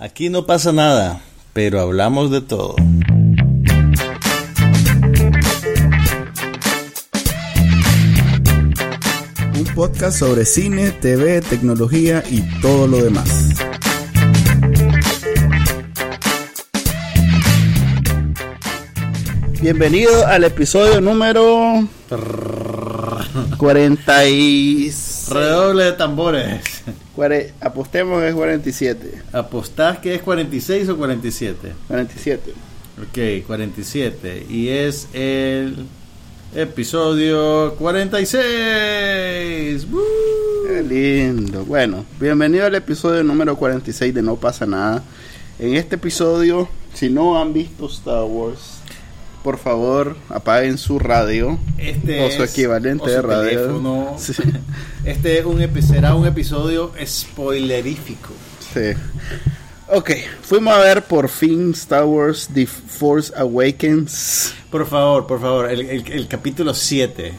Aquí no pasa nada, pero hablamos de todo. Un podcast sobre cine, TV, tecnología y todo lo demás. Bienvenido al episodio número 46. Redoble de tambores. Cuare- apostemos que es 47. ¿Apostás que es 46 o 47? 47. Ok, 47. Y es el episodio 46. ¡Woo! Qué lindo. Bueno, bienvenido al episodio número 46 de No pasa nada. En este episodio, si no han visto Star Wars, por favor apaguen su radio Este o su es- equivalente o su de radio. teléfono. Sí. Este un será un episodio spoilerífico. Sí. Ok, fuimos a ver por fin Star Wars The Force Awakens. Por favor, por favor, el, el- el capítulo 7.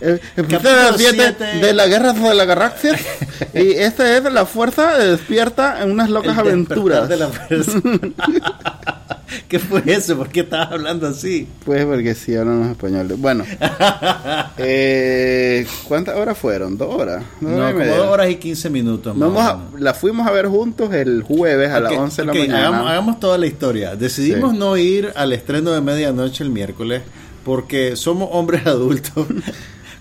El, el Capítulo capítulo siete siete. de la guerra de la galaxia. y este es la fuerza despierta en unas locas aventuras. de la fuerza. ¿Qué fue eso? ¿Por qué estabas hablando así? Pues porque sí hablan los españoles. Bueno, eh, ¿cuántas horas fueron? ¿Dos horas? ¿Dos No, horas como dos horas y 15 minutos. más Vamos a- la fuimos a ver juntos el jueves a las 11 de la mañana. Hagamos, hagamos toda la historia. Decidimos Sí. no ir al estreno de medianoche el miércoles porque somos hombres adultos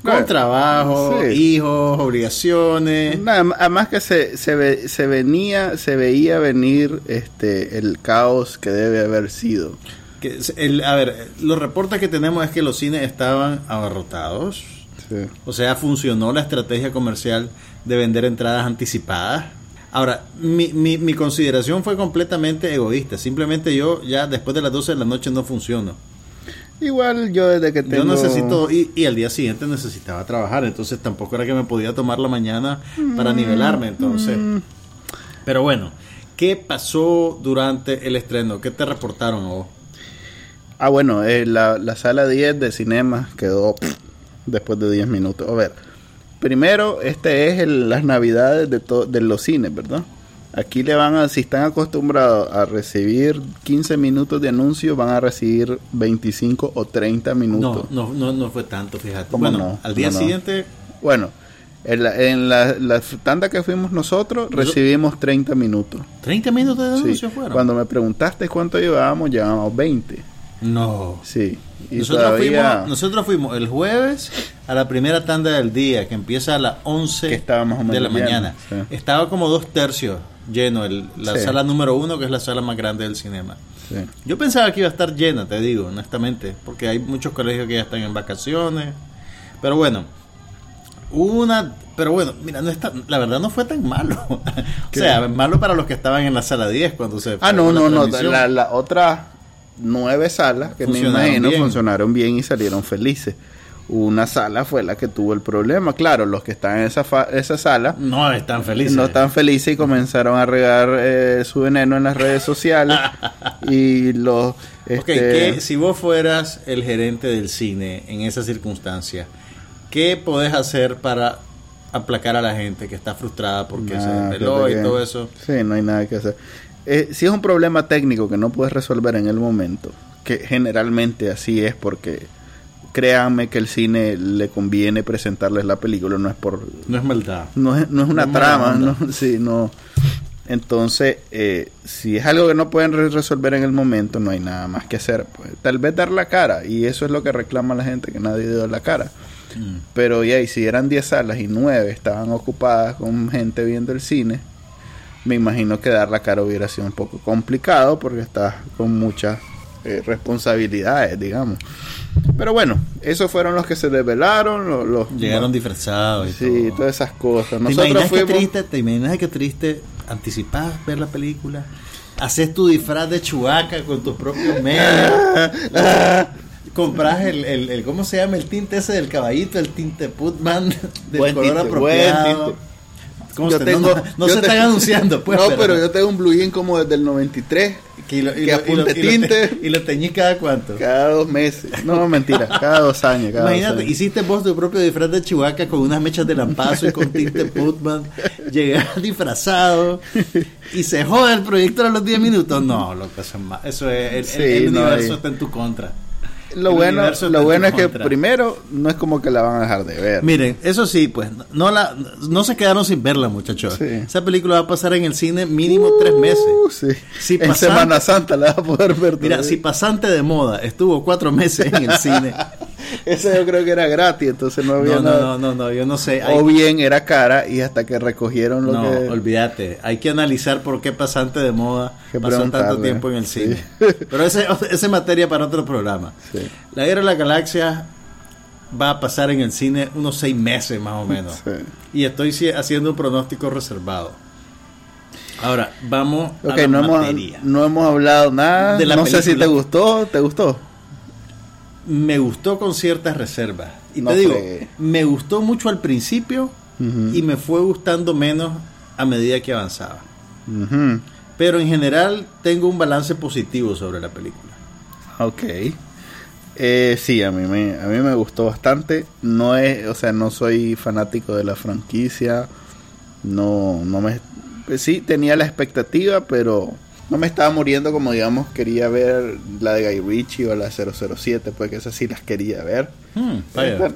con Bueno, trabajo, sí. hijos, obligaciones. Nada, además que se, se, ve- se venía, se veía venir este el caos que debe haber sido. Que es- el- a ver, los reportes que tenemos es que los cines estaban abarrotados. Sí. O sea, funcionó la estrategia comercial de vender entradas anticipadas. Ahora, mi, mi, mi consideración fue completamente egoísta. Simplemente yo ya después de las 12 de la noche no funciono. Igual yo desde que tengo... Yo necesito, y, y al día siguiente necesitaba trabajar, entonces tampoco era que me podía tomar la mañana para nivelarme, entonces. Pero bueno, ¿qué pasó durante el estreno? ¿Qué te reportaron a vos? Ah, bueno, eh, la, la sala 10 de cinema quedó pff, después de 10 minutos. A ver, primero, este es el- las navidades de, to- de los cines, ¿verdad? Aquí le van a, si están acostumbrados a recibir 15 minutos de anuncio, van a recibir 25 o 30 No, minutos. no, no, no fue tanto, fíjate. ¿Cómo Bueno, no? al día No, no. siguiente, Bueno, en la, en la, la tanda que fuimos nosotros, recibimos 30 minutos. 30 minutos de Sí. anuncio fueron. Cuando me preguntaste cuánto llevábamos, llevábamos 20. No. Sí. Y Nosotros, todavía fuimos, nosotros fuimos el jueves a la primera tanda del día, que empieza a las 11 Que más o de la mañana. sí. Estaba como dos tercios lleno, el- la Sí. sala número uno, que es la sala más grande del cinema. Sí. Yo pensaba que iba a estar llena, te digo, honestamente, porque hay muchos colegios que ya están en vacaciones. Pero bueno, una... Pero bueno, mira, no está, la verdad no fue tan malo. o ¿Qué? sea, malo para los que estaban en la sala 10 cuando se... Ah, no, no, no. La, la otra nueve salas que me imagino bien. funcionaron bien y salieron felices. Una sala fue la que tuvo el problema. Claro, los que están en esa, fa- esa sala No están felices. no están felices y comenzaron a regar eh, su veneno en las redes sociales. y los. Ok, Este, ¿qué- si vos fueras el gerente del cine en esa circunstancia, ¿qué podés hacer para aplacar a la gente que está frustrada porque se desveló y que- todo eso? Sí, no hay nada que hacer. Eh, si es un problema técnico que no puedes resolver en el momento, que generalmente así es porque créanme que el cine le conviene presentarles la película, no es por No es maldad. no es, no es una No trama, no, sí, no. Entonces, eh, si es algo que no pueden re- resolver en el momento, no hay nada más que hacer. Pues, tal vez dar la cara, y eso es lo que reclama la gente, que nadie dio la cara. Mm. Pero ya, y si eran 10 salas y 9 estaban ocupadas con gente viendo el cine, me imagino que dar la cara hubiera sido un poco complicado porque estás con muchas eh, responsabilidades, digamos. Pero bueno, esos fueron los que se desvelaron, los... los- Llegaron disfrazados y Sí, todo. todas esas cosas. ¿Te Nosotros imaginas qué fuimos... triste? ¿Te imaginas qué triste anticipás ver la película? Haces tu disfraz de chubaca con tus propios medios. Compras el, el, el- ¿cómo se llama? El tinte ese del caballito, el tinte Putman del Buen color tinte, apropiado. buen tinte. ¿Cómo Yo se- tengo- no, no yo se te- están anunciando, pues. no, pero yo tengo un blue jean como desde el 93, que, lo- y que lo- apunte y lo- tinte. Y lo teñís cada cuánto. cada dos meses. No, mentira, cada dos años. Cada dos Imagínate, años. hiciste vos tu propio disfraz de Chihuahua con unas mechas de lampazo y con tinte Putman llegar disfrazado y se jode el proyector a los 10 minutos. No, lo que eso es más. Eso es, el, Sí, el- el no, universo está en tu contra. Lo bueno, lo en bueno es que contra. primero no es como que la van a dejar de ver. Miren, eso sí, pues no la no se quedaron sin verla, muchachos. Sí. Esa película va a pasar en el cine mínimo tres meses. Uh, sí. Si en Semana Santa la vas a poder ver. Mira, si pasante de moda estuvo cuatro meses en el cine. Ese yo creo que era gratis, entonces no había No, no, nada. no, no, no, yo no sé. Hay- O bien era cara y hasta que recogieron lo no, que... olvídate. Hay que analizar por qué pasante de moda Que pasó tanto tiempo en el Sí. cine. Pero ese esa es materia para otro programa. Sí. La Guerra de la Galaxia va a pasar en el cine unos seis meses más o menos. Sí. Y estoy haciendo un pronóstico reservado. Ahora, vamos a la no hemos, materia. no hemos hablado nada. De la no sé si te gustó. ¿Te gustó? Me gustó con ciertas reservas. Y No te digo, fregué. me gustó mucho al principio y me fue gustando menos a medida que avanzaba. Ujú. Pero en general tengo un balance positivo sobre la película. Ok. Eh, sí, a mí me a mí me gustó bastante. No es, o sea, no soy fanático de la franquicia. No no me pues sí tenía la expectativa, pero no me estaba muriendo como digamos quería ver la de Guy Ritchie o la 007, pues que esas sí las quería ver. Hmm. Esta,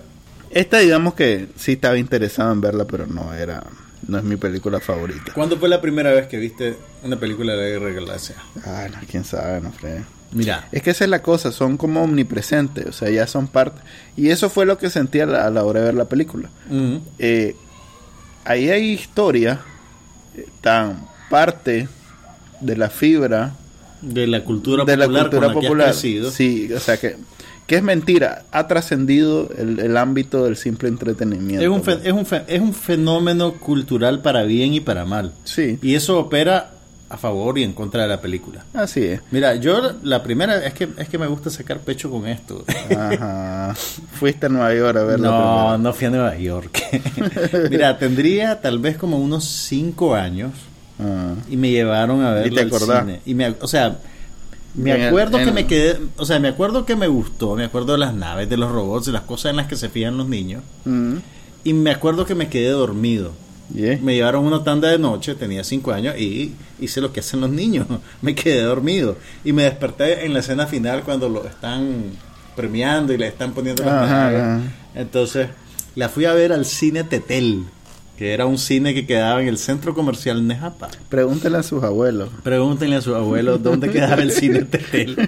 esta, digamos que sí estaba interesado en verla, pero no era no es mi película favorita. ¿Cuándo fue la primera vez que viste una película de la Guerra de la Galaxia? Ah, no, quién sabe, no sé. Mira, Es que esa es la cosa, son como omnipresentes, o sea, ya son parte. Y eso fue lo que sentí a la, a la hora de ver la película. Eh, ahí hay historia eh, tan parte de la fibra de la cultura de la cultura con la que has popular. Sí, o sea que, que es mentira, ha trascendido el, el ámbito del simple entretenimiento. Es un, fe- es, un fe- es un fenómeno cultural para bien y para mal. Sí, Y eso opera a favor y en contra de la película. así es. Mira, yo la primera es que es que me gusta sacar pecho con esto. Ajá. Fuiste a Nueva York a verla. No, no fui a Nueva York. Mira, tendría tal vez como unos cinco años Ah. y me llevaron a ¿Y verla te acordás? cine. Y me, o sea, me En el- acuerdo que me quedé, o sea, me acuerdo que me gustó, me acuerdo de las naves, de los robots, de las cosas en las que se fijan los niños Mm. y me acuerdo que me quedé dormido. Yeah. Me llevaron una tanda de noche, tenía cinco años y hice lo que hacen los niños. Me quedé dormido y me desperté en la escena final cuando lo están premiando y le están poniendo las. Entonces la fui a ver al cine Tetel, que era un cine que quedaba en el centro comercial Nejapa. Pregúntale a sus abuelos. Pregúntenle a sus abuelos dónde quedaba el cine Tetel.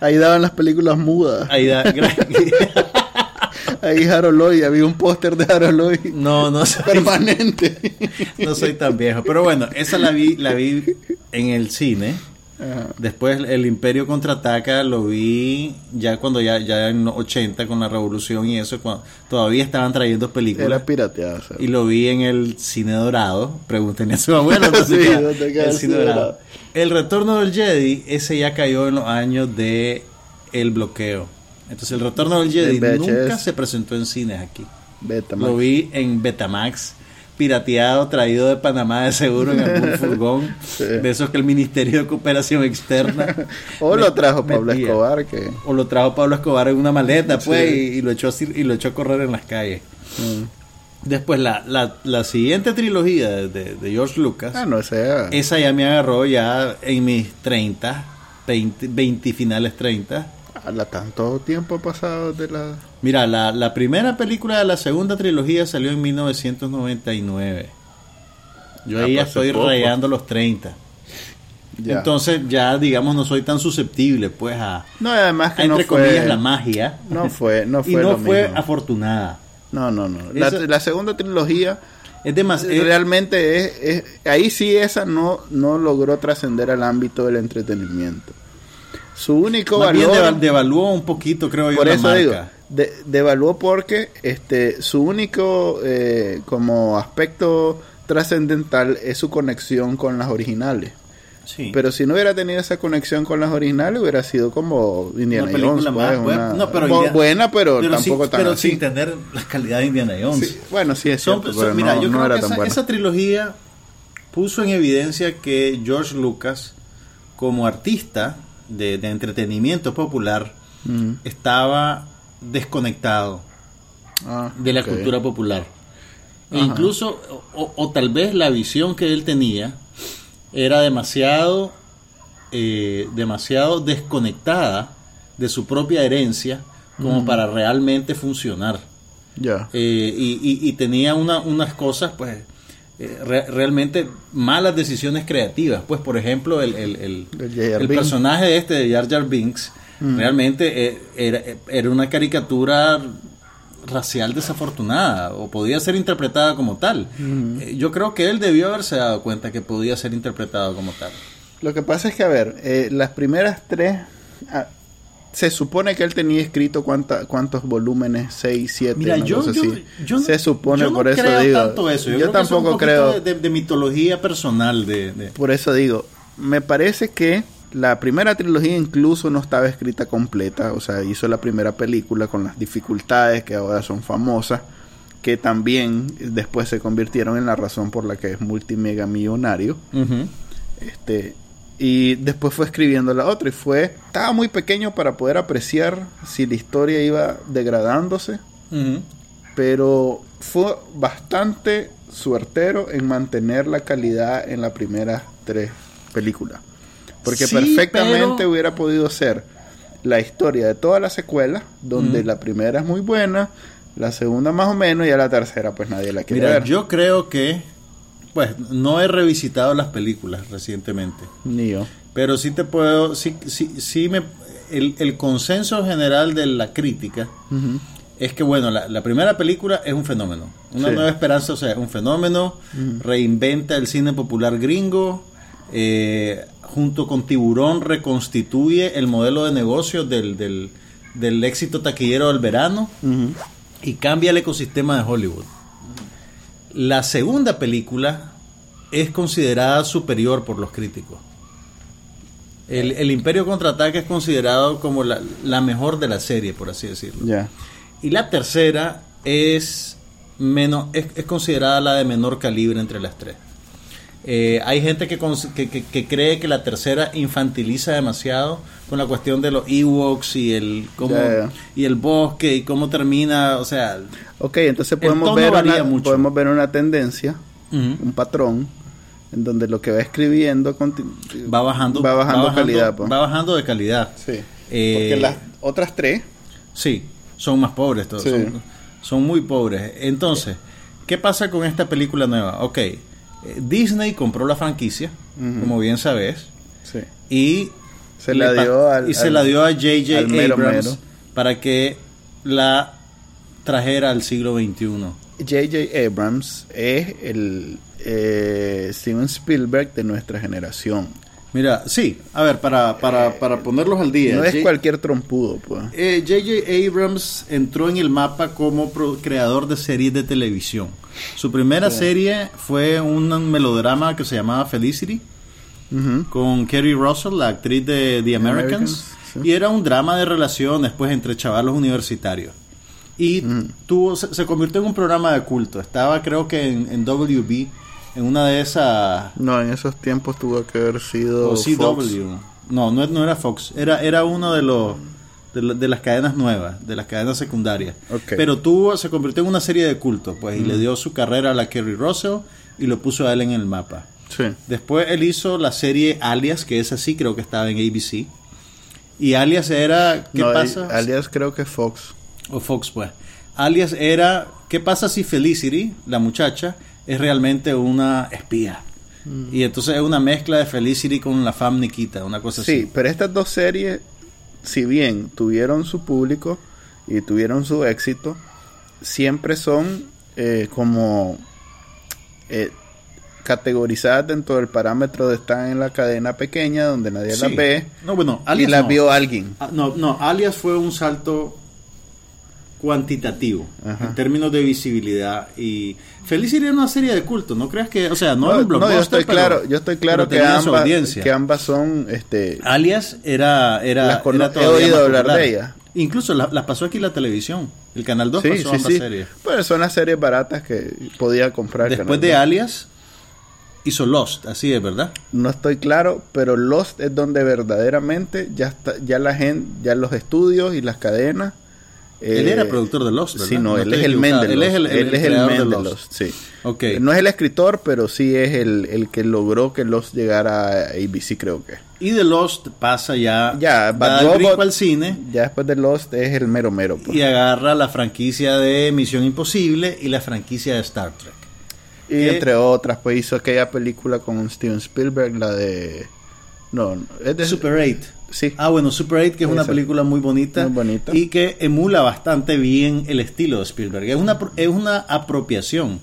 Ahí daban las películas mudas. Ahí da, Ahí Harold Lloyd, había un póster de Harold Lloyd no, no soy, permanente. no soy tan viejo. Pero bueno, esa la vi, la vi en el cine. Ajá. Después el Imperio contraataca lo vi ya cuando ya, ya en los 80 con la revolución y eso, cuando todavía estaban trayendo películas. Era pirateado. Y lo vi en el cine dorado. Pregúntenle a su abuelo dónde Sí, queda ¿dónde queda el el cine dorado. dorado? El retorno del Jedi, ese ya cayó en los años de el bloqueo. Entonces el retorno del Jedi nunca se presentó en cines aquí. Lo vi en Betamax, pirateado, traído de Panamá de seguro en algún furgón, Sí. de esos que el Ministerio de Cooperación Externa. O lo trajo Pablo. Escobar, que... O lo trajo Pablo Escobar en una maleta, pues, Sí. y, y lo echó y lo echó a correr en las calles. Mm. Después, la, la, la siguiente trilogía de, de- de George Lucas, Ah, no, ese era... esa ya me agarró ya en mis 30, 20, 20 finales 30. A la tanto tiempo pasado de la... Mira, la, la primera película de la segunda trilogía salió en 1999. Yo Ah, ahí ya pues estoy poco. rayando los 30. Ya. Entonces ya, digamos, no soy tan susceptible, pues, a, no, además que a, entre no fue... comillas, la magia. No fue, no fue y no lo fue mismo. afortunada. No, no, no. La, la segunda trilogía Es demasiado... realmente es, es- Ahí sí esa no, no logró trascender al ámbito del entretenimiento. Su único Más bien valor... deva- devaluó un poquito, creo yo, por la eso marca. digo, de- devaluó porque este su único eh, como aspecto trascendental es su conexión con las originales. Sí. Pero si no hubiera tenido esa conexión con las originales, hubiera sido como Indiana Una Jones. más pues, una- No, pero buena, pero, pero tampoco sin, tan pero así. sin tener la calidad de Indiana Jones. Sí, bueno, sí es Son- cierto, son- pero mira, no, yo no creo era que esa trilogía puso en evidencia que George Lucas, como artista de, de entretenimiento popular, Mm. estaba desconectado Ah, de la cultura popular. E incluso, o, o tal vez la visión que él tenía era demasiado, eh, demasiado desconectada de su propia herencia como para realmente funcionar. Ya. Eh, y, y- y tenía una- unas cosas, pues, eh, re- realmente malas decisiones creativas. Pues, por ejemplo, el, el, el- el personaje este de Jar Jar Binks realmente eh, era, era una caricatura racial desafortunada o podía ser interpretada como tal. Eh, yo creo que él debió haberse dado cuenta que podía ser interpretado como tal. Lo que pasa es que, a ver, eh, las primeras tres... ah, se supone que él tenía escrito cuánta, cuántos volúmenes, 6, 7, Mira, yo, yo, así. yo se supone, yo no por eso digo. tanto eso. Yo, que es un tampoco creo. de, mitología personal de, de- Por eso digo, me parece que la primera trilogía incluso no estaba escrita completa, o sea, hizo la primera película con las dificultades que ahora son famosas, que también después se convirtieron en la razón por la que es multimega millonario. Este, y después fue escribiendo la otra y fue, estaba muy pequeño para poder apreciar si la historia iba degradándose, pero fue bastante suertero en mantener la calidad en las primeras tres películas. Porque Sí, perfectamente pero- hubiera podido ser la historia de toda la secuela, donde la primera es muy buena, la segunda más o menos, y a la tercera pues nadie la quiere Mira, ver. yo creo que, pues, no he revisitado las películas recientemente, Ni yo. pero sí te puedo, sí, sí, sí me, el, el consenso general de la crítica es que, bueno, la, la primera película es un fenómeno, una Sí. nueva esperanza, o sea, es un fenómeno, reinventa el cine popular gringo, eh, junto con Tiburón reconstituye el modelo de negocio del, del, del éxito taquillero del verano y cambia el ecosistema de Hollywood. La segunda película es considerada superior por los críticos. El, el Imperio Contraataque es considerado como la, la mejor de la serie, por así decirlo. Y la tercera es, menos, es, es considerada la de menor calibre entre las tres. Eh, hay gente que, que, que- que cree que la tercera infantiliza demasiado con la cuestión de los Ewoks y el, cómo, y el bosque y cómo termina, o sea... Ok, entonces podemos ver, varía una, mucho. podemos ver una tendencia, un patrón, en donde lo que va escribiendo va bajando, va bajando calidad. pues. va bajando de calidad. Sí. Eh, Porque las otras tres, Sí, son más pobres, todos, Sí. son, son muy pobres. Entonces, ¿qué pasa con esta película nueva? Ok, eh, Disney compró la franquicia, como bien sabes, sí. y Se la dio al- y se al- la dio a J.J. Abrams mero. para que la trajera al siglo XXI. J.J. Abrams es el eh, Steven Spielberg de nuestra generación. Mira, sí, a ver, para, para, para ponerlos al día. No es J- cualquier trompudo, pues. Eh, J.J. Abrams entró en el mapa como creador de series de televisión. Su primera serie fue un melodrama que se llamaba Felicity con Kerry Russell, la actriz de The Americans, Americans, sí. y era un drama de relaciones pues entre chavalos universitarios. Y tuvo, se, se convirtió en un programa de culto. Estaba creo que en, en WB, en una de esas No, en esos tiempos tuvo que haber sido o CW. Fox. No, no, no era Fox. Era, era uno de los de, la- de las cadenas nuevas, de las cadenas secundarias. Ok. Pero tuvo, se convirtió en una serie de culto, pues, y le dio su carrera a la Kerry Russell y lo puso a él en el mapa. Sí. Después él hizo la serie Alias, que es así, creo que estaba en ABC. Y Alias era, ¿qué No, pasa? alias creo que Fox. O Fox, pues. Alias era, ¿qué pasa si Felicity, la muchacha, es realmente una espía? Mm. Y entonces es una mezcla de Felicity con la fam Nikita, una cosa Sí, así. pero estas dos series, si bien tuvieron su público y tuvieron su éxito, siempre son eh, como eh, categorizadas dentro del parámetro de estar en la cadena pequeña donde nadie Sí. las ve No, bueno, y Alias las no. vio alguien. Ah, no, no, Alias fue un salto cuantitativo Ajá. en términos de visibilidad y Felicity era una serie de culto, no creas que, o sea, no, No, no, yo estoy pero- claro, yo estoy claro que ambas, audiencia. que ambas son este Alias era era, Las era he oído hablar popular. de ella. Incluso la- las pasó aquí la televisión. El Canal 2 sí, pasó sí, ambas sí. series. Pero son las series baratas que podía comprar. Después de. Alias hizo Lost, así es, ¿verdad? No estoy claro, pero Lost es donde verdaderamente ya está, ya la gente, ya los estudios y las cadenas él era productor de Lost, ¿verdad? Sí, no, él, es el men de Él Lost. es el, el- Él es el men de de Lost. Sí. Ok. No es el escritor, pero sí es el, el que logró que Lost llegara a ABC, creo que. Y de Lost pasa ya, Ya, da el brinco al cine Ya después de Lost es el mero mero. pues. y agarra la franquicia de Misión Imposible y la franquicia de Star Trek. Y que- entre otras, pues hizo aquella película con Steven Spielberg, la de... No, es de... Super 8. Sí. Ah, bueno, Super 8, que es una película muy bonita, Muy bonita. y que emula bastante bien el estilo de Spielberg. Es una, es una apropiación.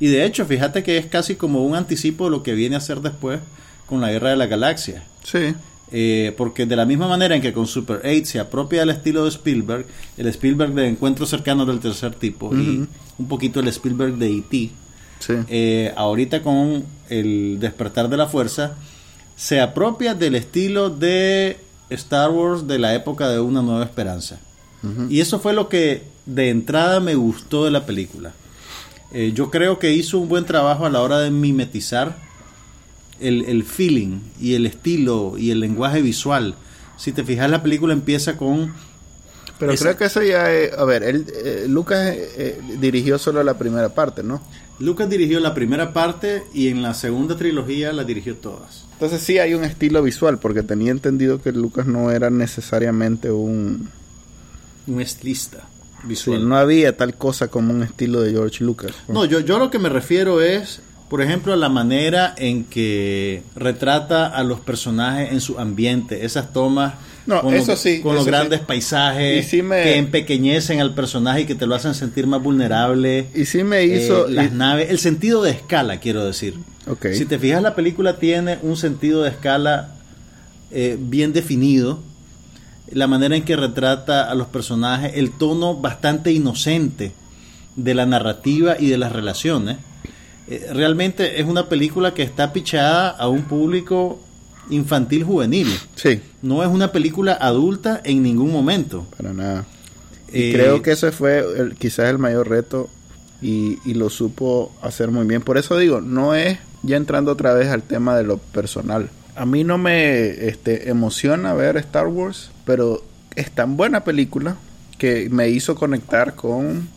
Y de hecho, fíjate que es casi como un anticipo de lo que viene a ser después con la Guerra de la Galaxia. Sí. Eh, porque de la misma manera en que con Super 8 se apropia del estilo de Spielberg, el Spielberg de Encuentros Cercanos del Tercer Tipo y un poquito el Spielberg de E.T., Sí. eh, ahorita con el despertar de la fuerza, se apropia del estilo de Star Wars de la época de Una Nueva Esperanza. Y eso fue lo que de entrada me gustó de la película. Eh, yo creo que hizo un buen trabajo a la hora de mimetizar el, el feeling y el estilo y el lenguaje visual. Si te fijas, la película empieza con Pero creo que eso ya es... A ver, él, eh, Lucas eh, eh, dirigió solo la primera parte, ¿no? Lucas dirigió la primera parte y en la segunda trilogía la dirigió todas. Entonces sí hay un estilo visual, porque tenía entendido que Lucas no era necesariamente un... Un estilista sí, visual. no había tal cosa como un estilo de George Lucas. No, yo, yo lo que me refiero es, por ejemplo, a la manera en que retrata a los personajes en su ambiente, esas tomas No, con, eso sí, con los grandes paisajes sí me- que empequeñecen al personaje y que te lo hacen sentir más vulnerable. Y sí me hizo... Eh, las y- naves, el sentido de escala, quiero decir. Ok. Si te fijas, la película tiene un sentido de escala eh, bien definido. La manera en que retrata a los personajes, el tono bastante inocente de la narrativa y de las relaciones. Eh, realmente es una película que está pichada a un público infantil juvenil. Sí, No es una película adulta en ningún momento. para nada. Y Eh, creo que ese fue el- quizás el mayor reto y, y lo supo hacer muy bien. Por eso digo, no es ya entrando otra vez al tema de lo personal. A mí no me este, emociona ver Star Wars, pero es tan buena película que me hizo conectar con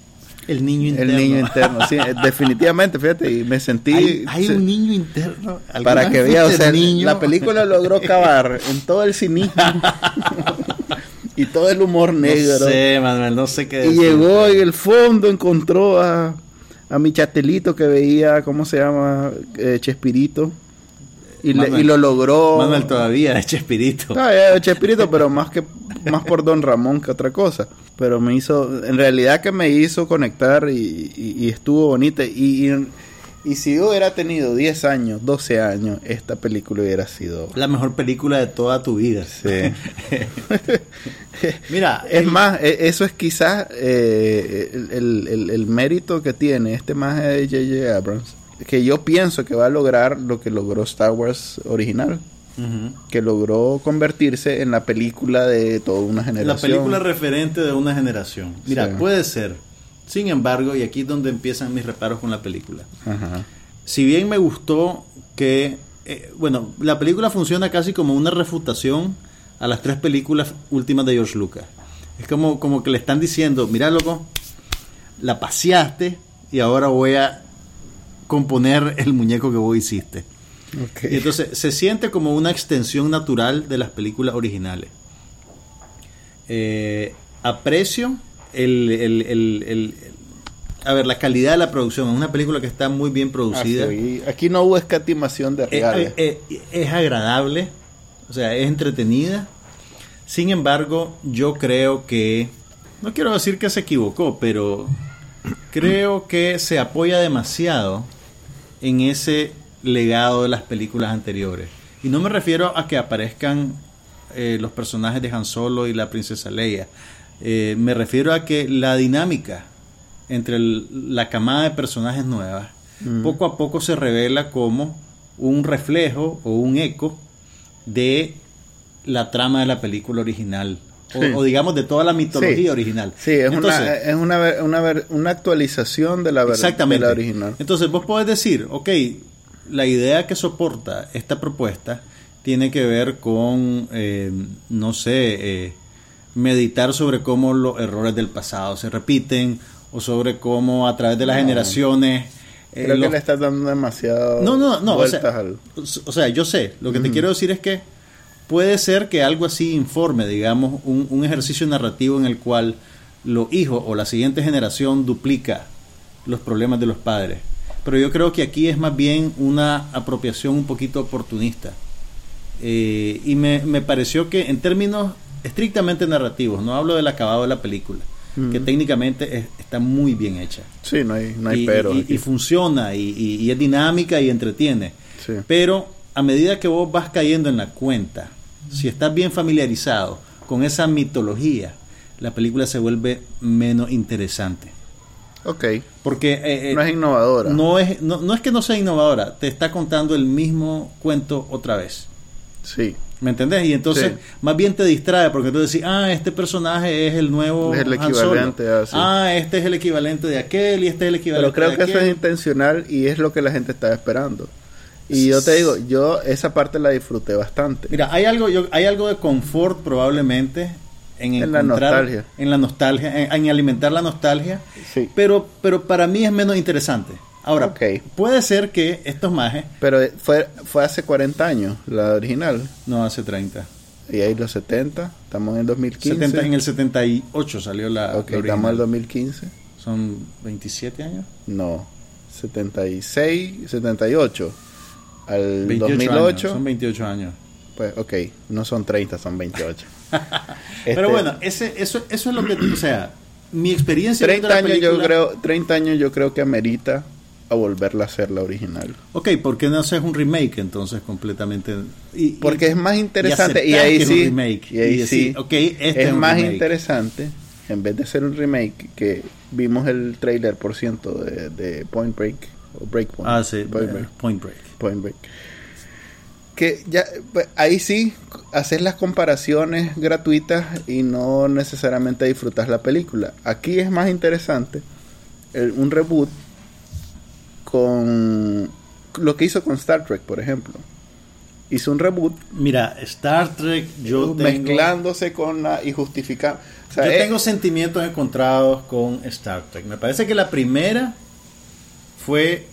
el niño interno. el niño interno. Sí, eh, definitivamente, fíjate, y me sentí... Hay, un niño interno. para ¿Alguna que vea, o sea, niño? la película logró cavar en todo el cinismo y todo el humor negro. No sé, Manuel, no sé qué Y decir. llegó en el fondo encontró a, a mi chatelito que veía, ¿cómo se llama? Eh, Chespirito. Y, le- Manuel. y lo logró. Manuel todavía es Chespirito. Ya, Chespirito, pero más que más por Don Ramón que otra cosa. Pero me hizo, en realidad que me hizo conectar y, y- y estuvo bonita. Y, y, y si yo hubiera tenido 10 años, 12 años, esta película hubiera sido... La mejor película de toda tu vida. Sí. Mira, Es el- más, e- eso es quizás eh, el, el- el- el mérito que tiene este más de J.J. Abrams, que yo pienso que va a lograr lo que logró Star Wars original, Que logró convertirse en la película de toda una la generación. película referente de una generación. Mira, Sí. puede ser. Sin embargo, y aquí es donde empiezan mis reparos con la película. Ajá. Si bien me gustó que, eh, bueno, la película funciona casi como una refutación a las tres películas últimas de George Lucas. Es como, como que le están diciendo, mira loco, la paseaste y ahora voy a componer el muñeco que vos hiciste. Y entonces se siente como una extensión natural de las películas originales. Eh, aprecio el, el- el- a ver, la calidad de la producción. Es una película que está muy bien producida. Ah, sí. Aquí no hubo escatimación de Eh, reales. eh, eh, es agradable, o sea, es entretenida. Sin embargo, yo creo que, no quiero decir que se equivocó, pero creo que se apoya demasiado en ese legado de las películas anteriores. Y no me refiero a que aparezcan eh, los personajes de Han Solo y la princesa Leia. Eh, me refiero a que la dinámica entre el- la camada de personajes nuevas Mm. poco a poco se revela como un reflejo o un eco de la trama de la película original. O, Sí. o digamos de toda la mitología Sí. original. Sí, es, Entonces, una, es una, una actualización de la, ver- Exactamente. de la original. Entonces vos podés decir, ok, la idea que soporta esta propuesta tiene que ver con, eh, no sé, eh, meditar sobre cómo los errores del pasado se repiten o sobre cómo a través de las generaciones... eh, Creo que le estás dando demasiado no, no, no, o sea, o sea, yo sé, lo que te quiero decir es que puede ser que algo así informe, digamos, un, un ejercicio narrativo en el cual los hijos o la siguiente generación duplica los problemas de los padres. Pero yo creo que aquí es más bien una apropiación un poquito oportunista. Eh, y me, me, pareció que en términos estrictamente narrativos, no hablo del acabado de la película, mm. que técnicamente es, está muy bien hecha. Sí, no hay, no hay y, pero. Y, y funciona, y, y, es dinámica y entretiene. Sí. Pero a medida que vos vas cayendo en la cuenta, si estás bien familiarizado con esa mitología, la película se vuelve menos interesante. Ok. Porque eh, no es innovadora. No es, no, no es que no sea innovadora, te está contando el mismo cuento otra vez. Sí. ¿Me entendés? Y entonces Sí. más bien te distrae porque tú decís, ah, este personaje es el nuevo Es el equivalente a- sí. Ah, este es el equivalente de aquel y este es el equivalente Pero creo de que eso es intencional y es lo que la gente estaba esperando. Y yo te digo, yo esa parte la disfruté bastante. Mira, hay algo, yo, hay algo de confort probablemente en, En la nostalgia. en la nostalgia, en, en alimentar la nostalgia, Sí. pero, pero para mí es menos interesante. Ahora, Ok. puede ser que estos majes, Pero fue, fue hace 40 años la original. no hace 30, Y ahí los 70, estamos en 2015. 70 en el 78 salió la, Ok, la estamos en el 2015. Son 27 años. No, 76, 78. Al 28 2008. años, son 28 años. Pues, ok, no son 30, son 28. Pero Este, bueno, ese, eso, eso es lo que, o sea, mi experiencia viendo 30 la años yo creo, 30 años yo creo que amerita a volverla a hacer la original. Ok, ¿por qué no haces un remake entonces completamente? Y- y- Porque es más interesante y, ahí sí, remake, y ahí decir, sí, ok, este es más remake. interesante en vez de ser un remake que vimos el trailer por ciento de, de Point Break o Breakpoint. Ah, sí, Point eh, Break. Point Break. Point Break. Que ya, pues, ahí sí, haces las comparaciones gratuitas y no necesariamente disfrutas la película. Aquí es más interesante el- un reboot con lo que hizo con Star Trek, por ejemplo. Hizo un reboot Mira, Star Trek, yo tengo, mezclándose con la y justificando. Sea, yo tengo sentimientos encontrados con Star Trek. Me parece que la primera fue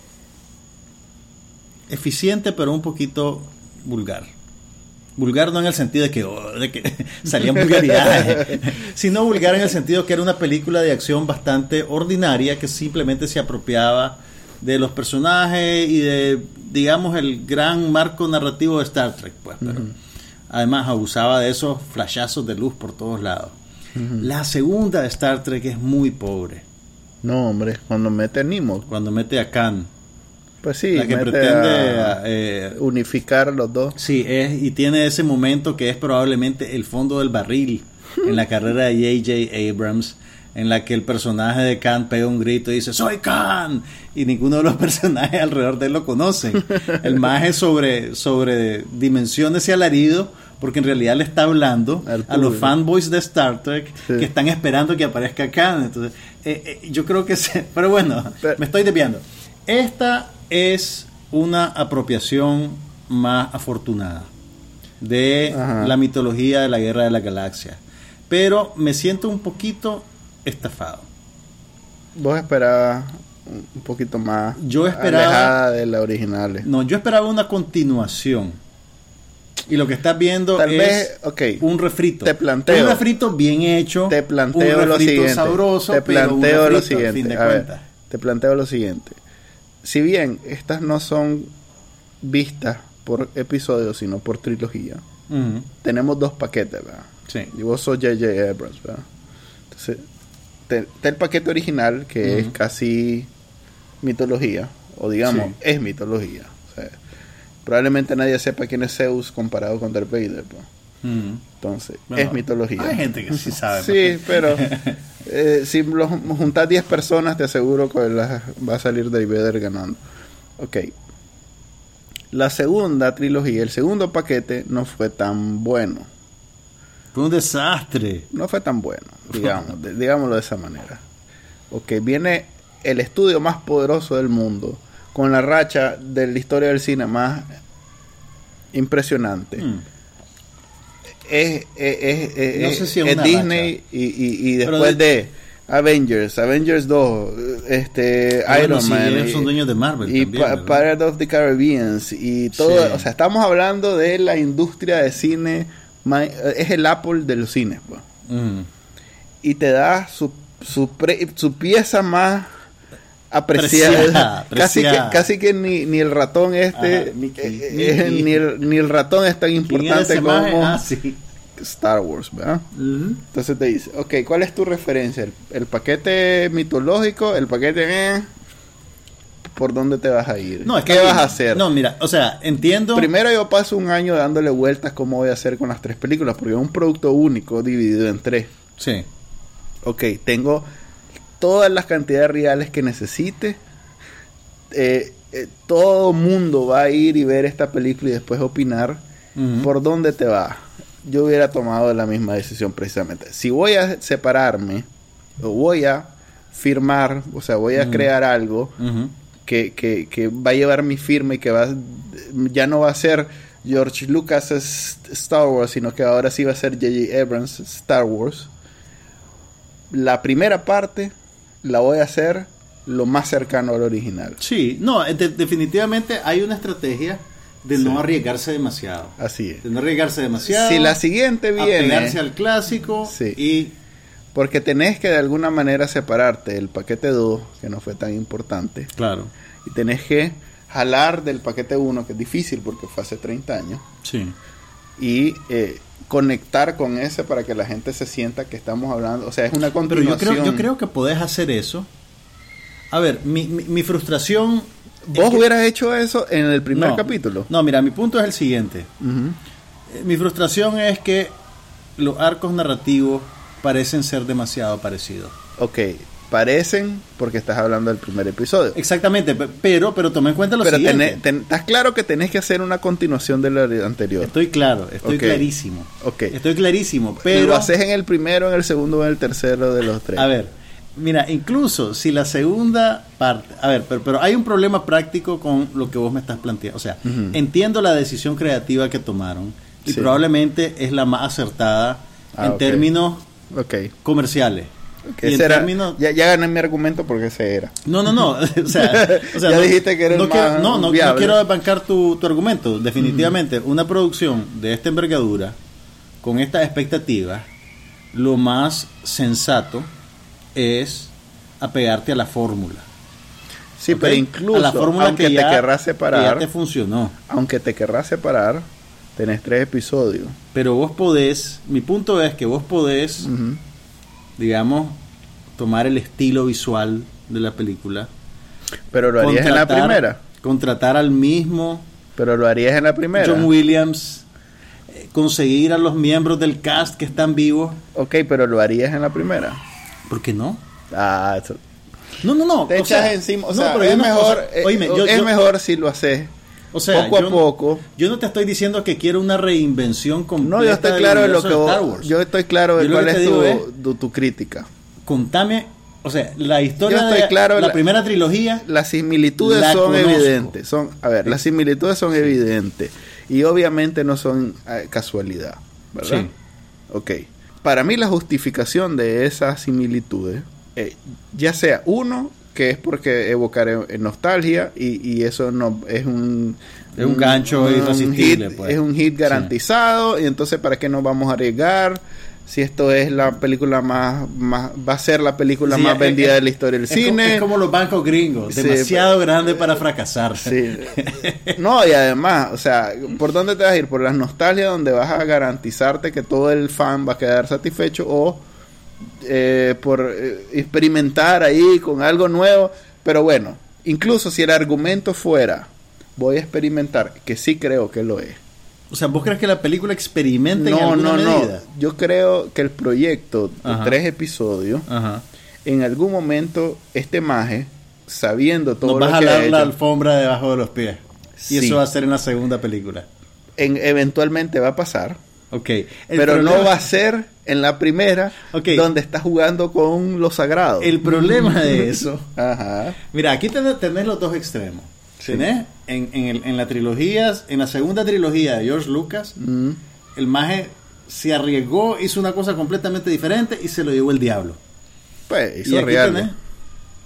eficiente, pero un poquito vulgar. Vulgar no en el sentido de que, oh, de que salían vulgaridades, sino vulgar en el sentido que era una película de acción bastante ordinaria que simplemente se apropiaba de los personajes y de, digamos, el gran marco narrativo de Star Trek. Pues, pero además abusaba de esos flashazos de luz por todos lados. La segunda de Star Trek es muy pobre. no, hombre, cuando mete a Cuando mete a Khan, pues sí, la que pretende a eh, unificar los dos. Sí, es, y tiene ese momento que es probablemente el fondo del barril en la carrera de J.J. Abrams, en la que el personaje de Khan pega un grito y dice, ¡Soy Khan! Y ninguno de los personajes alrededor de él lo conocen. El maje sobre, sobre dimensiones y alarido, porque en realidad le está hablando a los fanboys de Star Trek Sí. que están esperando que aparezca Khan. Entonces, eh, eh, yo creo que se... Pero bueno, Pero- me estoy desviando. Esta es una apropiación más afortunada de Ajá. la mitología de la Guerra de la Galaxia. Pero me siento un poquito estafado. Vos esperabas un- un poquito más Yo esperaba- alejada de la original. No, yo esperaba una continuación. Y lo que estás viendo Tal es vez, un refrito. te planteo- Un refrito bien hecho. te planteo un lo refrito siguiente. sabroso, te pero un planteo lo refrito, fin siguiente. de A ver, cuentas. te planteo lo siguiente. Si bien estas no son vistas por episodios, sino por trilogía, tenemos dos paquetes, ¿verdad? Sí. Y vos sos J.J. Abrams, ¿verdad? Entonces, está el paquete original, que es casi mitología, o digamos, Sí. es mitología. O sea, probablemente nadie sepa quién es Zeus comparado con Darth Vader, pues. Ujú. Entonces, Bueno, es mitología. Hay gente que sí sabe. Sí, pero eh, si los juntas 10 personas, te aseguro que las- va a salir Darth Vader ganando. Ok. La segunda trilogía, el segundo paquete, no fue tan bueno. Fue un desastre. No fue tan bueno, digamos, de- digámoslo de esa manera. Ok, viene el estudio más poderoso del mundo, con la racha de la historia del cine más impresionante. Mm. Es, es, es, No sé si es Disney y, y, y después de- de Avengers, Avengers 2, este, Bueno, Iron Man. ellos y- son dueños de Marvel y también, of the Caribbean y todo, Sí. o sea, estamos hablando de la industria de cine, es el Apple de los cines, pues. Ujú. y te da su, su, pre- su pieza más apreciada. Preciada, casi, que, casi que ni, ni el ratón este, Ajá, Mickey, eh, Mickey. eh, ni, el, ni el ratón es tan ¿Quién era importante como Ah, sí. Star Wars, ¿verdad? Entonces te dice, ok, ¿cuál es tu referencia? ¿El, el paquete mitológico? ¿El paquete... eh? ¿Por dónde te vas a ir? No, ¿Qué vas a hacer? No, mira, o sea, entiendo. Primero yo paso un año dándole vueltas cómo voy a hacer con las tres películas, porque es un producto único dividido en tres. Sí. Ok, tengo todas las cantidades reales que necesite. Eh, eh, todo mundo va a ir y ver esta película y después opinar por dónde te va. Yo hubiera tomado la misma decisión precisamente. Si voy a separarme o voy a firmar, o sea, voy a crear algo que, que, que va a llevar mi firma y que va ya no va a ser George Lucas Star Wars, sino que ahora sí va a ser J.J. Abrams Star Wars. La primera parte la voy a hacer lo más cercano al original. Sí, no, de- definitivamente hay una estrategia de Sí. no arriesgarse demasiado. Así es. De no arriesgarse demasiado. Si la siguiente viene, apegarse al clásico Sí. y porque tenés que de alguna manera separarte del paquete 2, que no fue tan importante, claro, y tenés que jalar del paquete 1, que es difícil porque fue hace 30 años, sí. y eh, conectar con ese para que la gente se sienta que estamos hablando. O sea, es una Pero yo continuación. creo, yo creo que podés hacer eso. A ver, mi, mi, mi frustración. ¿Vos que- hubieras hecho eso en el primer No. capítulo? No, mira, mi punto es el siguiente. Eh, Mi frustración es que los arcos narrativos parecen ser demasiado parecidos. Ok, parecen porque estás hablando del primer episodio. Exactamente, pe- pero, pero toma en cuenta lo Pero siguiente. tenés- ten- estás claro que tenés que hacer una continuación de lo anterior. Estoy claro, estoy clarísimo. Ok. Estoy clarísimo, Pero lo haces en el primero, en el segundo o en el tercero de los tres. A ver, mira, incluso si la segunda parte, a ver, pero, pero hay un problema práctico con lo que vos me estás planteando. O sea, entiendo la decisión creativa que tomaron y Sí. probablemente es la más acertada Ah, en términos comerciales. En ese era- términos... ya, ya gané mi argumento porque ese era. No, no, no. O sea, o sea, Ya no, dijiste que era el no quiero, no, no, no quiero desbancar tu, tu argumento. Definitivamente, una producción de esta envergadura, con estas expectativas, lo más sensato es apegarte a la fórmula. Sí, pero incluso, a la fórmula aunque que te ya- querrás que separar, ya te funcionó. aunque te querrás separar, tenés tres episodios. Pero vos podés, mi punto es que vos podés. Digamos, tomar el estilo visual de la película. Pero lo harías en la primera. Contratar al mismo Pero lo harías en la primera. John Williams, eh, conseguir a los miembros del cast que están vivos. Ok, pero lo harías en la primera. ¿Por qué no? Ah, eso- No, no, no. te o echas sea, encima. O no, sea, pero es o mejor, sea, eh, oíme, yo- es yo- mejor si lo haces o sea, poco a yo poco. Yo no te estoy diciendo que quiero una reinvención completa. No, yo estoy claro de lo que vos- Star Wars. yo estoy claro de Yo cuál es tu, es- tu, tu crítica. Contame, o sea, la historia Yo estoy de claro, la, la- primera trilogía. Las similitudes La son conozco. evidentes. Son, a ver, las similitudes son evidentes y obviamente no son eh, casualidad, ¿verdad? Sí. Ok. Para mí la justificación de esas similitudes, eh, ya sea uno que es porque evocar nostalgia y, y eso no es un Es un gancho irresistible, hit, pues. es un hit garantizado y entonces para qué nos vamos a arriesgar si esto es la película más, más va a ser la película Sí, más es- vendida es- de la historia del es cine es como los bancos gringos, Sí, demasiado grande para fracasar. Sí. No, y además, o sea, ¿por dónde te vas a ir? ¿Por las nostalgias donde vas a garantizarte que todo el fan va a quedar satisfecho o eh, por eh, experimentar ahí con algo nuevo? Pero bueno, incluso si el argumento fuera, voy a experimentar, que sí creo que lo es. O sea, ¿vos crees que la película experimenta en No, alguna no, no. medida? Yo creo que el proyecto de Ajá. tres episodios, Ajá. en algún momento, este maje, sabiendo todo Nos lo vas a que jalar la alfombra debajo de los pies. Sí. Y eso va a ser en la segunda película. en- eventualmente va a pasar. Ok. El pero problema- no va a ser en la primera donde está jugando con lo sagrado. El problema de eso. Ajá. Mira, aquí tenés, tenés los dos extremos. Sí. Tenés en, en, el- en la trilogía, en la segunda trilogía de George Lucas, Mm, el maje se arriesgó, hizo una cosa completamente diferente y se lo llevó el diablo. Pues hizo real.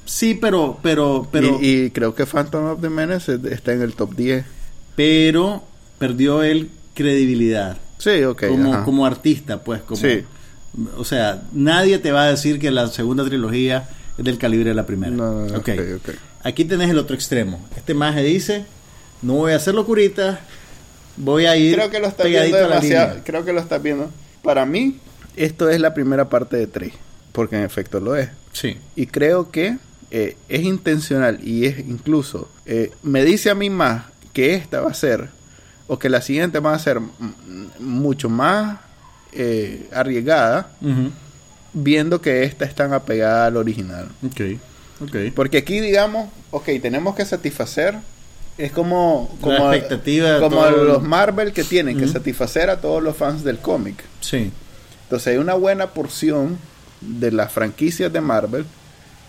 Sí, pero, pero, pero, y, y creo que Phantom of the Menace está en el top 10. pero perdió él credibilidad. Sí, ok. como, ajá. como artista, pues, como, Sí. o sea, nadie te va a decir que la segunda trilogía es del calibre de la primera. No, no, no, Ok. ok, ok. Aquí tenés el otro extremo. Este maje dice, no voy a hacer locuritas, voy a ir Creo que lo estás pegadito viendo demasiado. Creo que lo estás viendo. Para mí, esto es la primera parte de tres. Porque en efecto lo es. Sí. Y creo que eh, es intencional y es incluso, eh, me dice a mí más que esta va a ser, o que la siguiente va a ser mm, mucho más eh, arriesgada, viendo que esta es tan apegada al original. Ok. Ok. Porque aquí, digamos, ok, tenemos que satisfacer, es como, La como, expectativa como todo- los Marvel que tienen que satisfacer a todos los fans del cómic. Sí. Entonces hay una buena porción de las franquicias de Marvel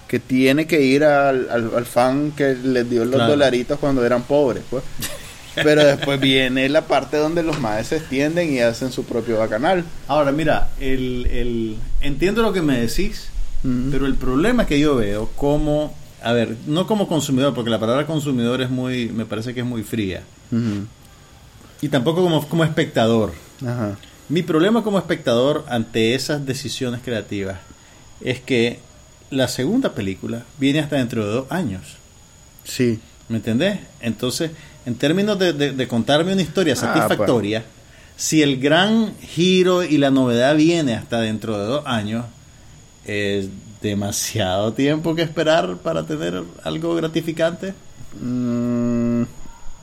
que tiene que ir al, al- al fan que les dio los Claro. dolaritos cuando eran pobres, pues. Pero después viene la parte donde los maes se extienden y hacen su propio bacanal. Ahora, mira, el, el- entiendo lo que me decís, pero el problema que yo veo como, a ver, no como consumidor, porque la palabra consumidor es muy, me parece que es muy fría, y tampoco como, como espectador. Ajá. Mi problema como espectador ante esas decisiones creativas es que la segunda película viene hasta dentro de dos años. Sí. ¿Me entendés? Entonces, en términos de, de- de contarme una historia Ah, satisfactoria, si el gran giro y la novedad viene hasta dentro de dos años, es demasiado tiempo que esperar para tener algo gratificante. Mm,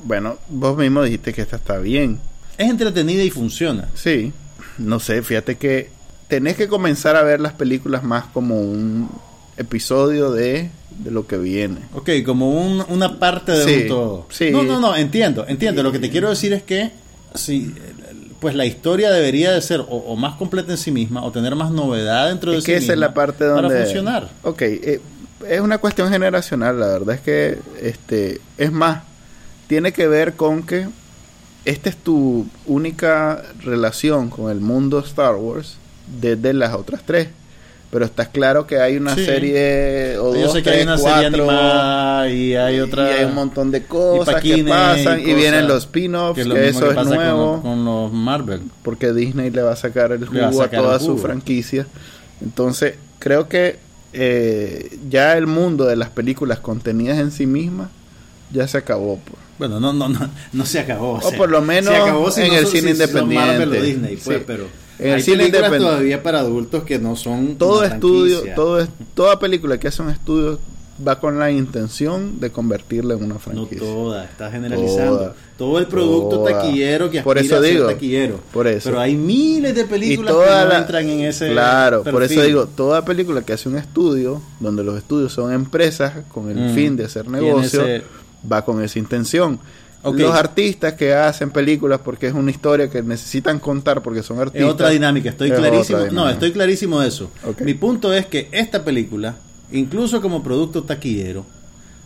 bueno, vos mismo dijiste que esta está bien. Es entretenida y funciona. Sí. No sé, fíjate que tenés que comenzar a ver las películas más como un episodio de, de lo que viene. Ok, como un- una parte de Sí, un todo. sí. No, no, no, entiendo, entiendo. Lo que te quiero decir es que si, pues la historia debería de ser o, o más completa en sí misma o tener más novedad dentro de Es sí que esa es la parte donde... para funcionar. Ok, eh, es una cuestión generacional, la verdad es que, este, es más, tiene que ver con que esta es tu única relación con el mundo Star Wars desde las otras tres. Pero estás claro que hay una Sí. serie o Yo dos, sé que hay tres, una cuatro, serie animada y hay otra. y hay un montón de cosas que pasan y, cosas, vienen los spin-offs, que es lo eso que es con nuevo. Con, los Marvel. porque Disney le va a sacar el jugo a, sacar toda su franquicia. Entonces, creo que eh, ya el mundo de las películas contenidas en sí mismas ya se acabó. pues. Bueno, no, no, no, no se acabó. O por lo menos se acabó si en no el cine si independiente. Disney, pues, Sí. pero el hay cine películas todavía para adultos que no son Todo estudio, todo es, toda película que hace un estudio va con la intención de convertirla en una No franquicia. toda, está generalizando. Toda. Todo el producto Toda. taquillero que Por aspira eso a ser digo, taquillero. por eso. Pero hay miles de películas que no la- entran en ese claro por eso digo toda película que hace un estudio donde los estudios son empresas con el Mm. fin de hacer negocio ese- va con esa intención Los artistas que hacen películas porque es una historia que necesitan contar porque son Es artistas otra dinámica, estoy es clarísimo. No, estoy clarísimo de eso. Mi punto es que esta película, incluso como producto taquillero,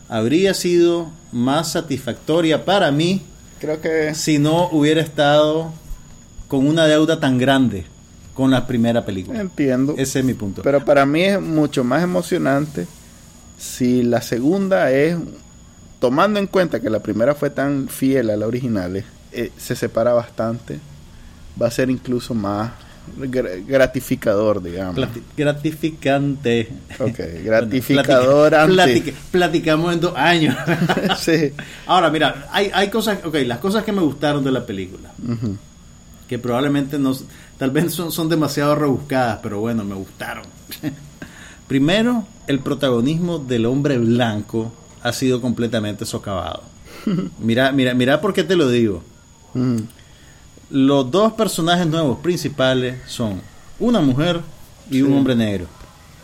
habría sido más satisfactoria para mí creo que si no hubiera estado con una deuda tan grande con la primera película. entiendo Ese es mi punto. pero para mí es mucho más emocionante si la segunda es tomando en cuenta que la primera fue tan fiel a la original eh, se separa bastante va a ser incluso más gra- gratificador digamos Plati- gratificante. Ok, Bueno, gratificador platica- antes. platica- platicamos en dos años. sí Ahora, mira, hay, hay cosas, ok, las cosas que me gustaron de la película, que probablemente no, tal vez son, son demasiado rebuscadas, pero bueno, me gustaron. Primero, el protagonismo del hombre blanco ha sido completamente socavado. Mira, mira, mira por qué te lo digo. Ujú. Los dos personajes nuevos principales son una mujer y un hombre negro.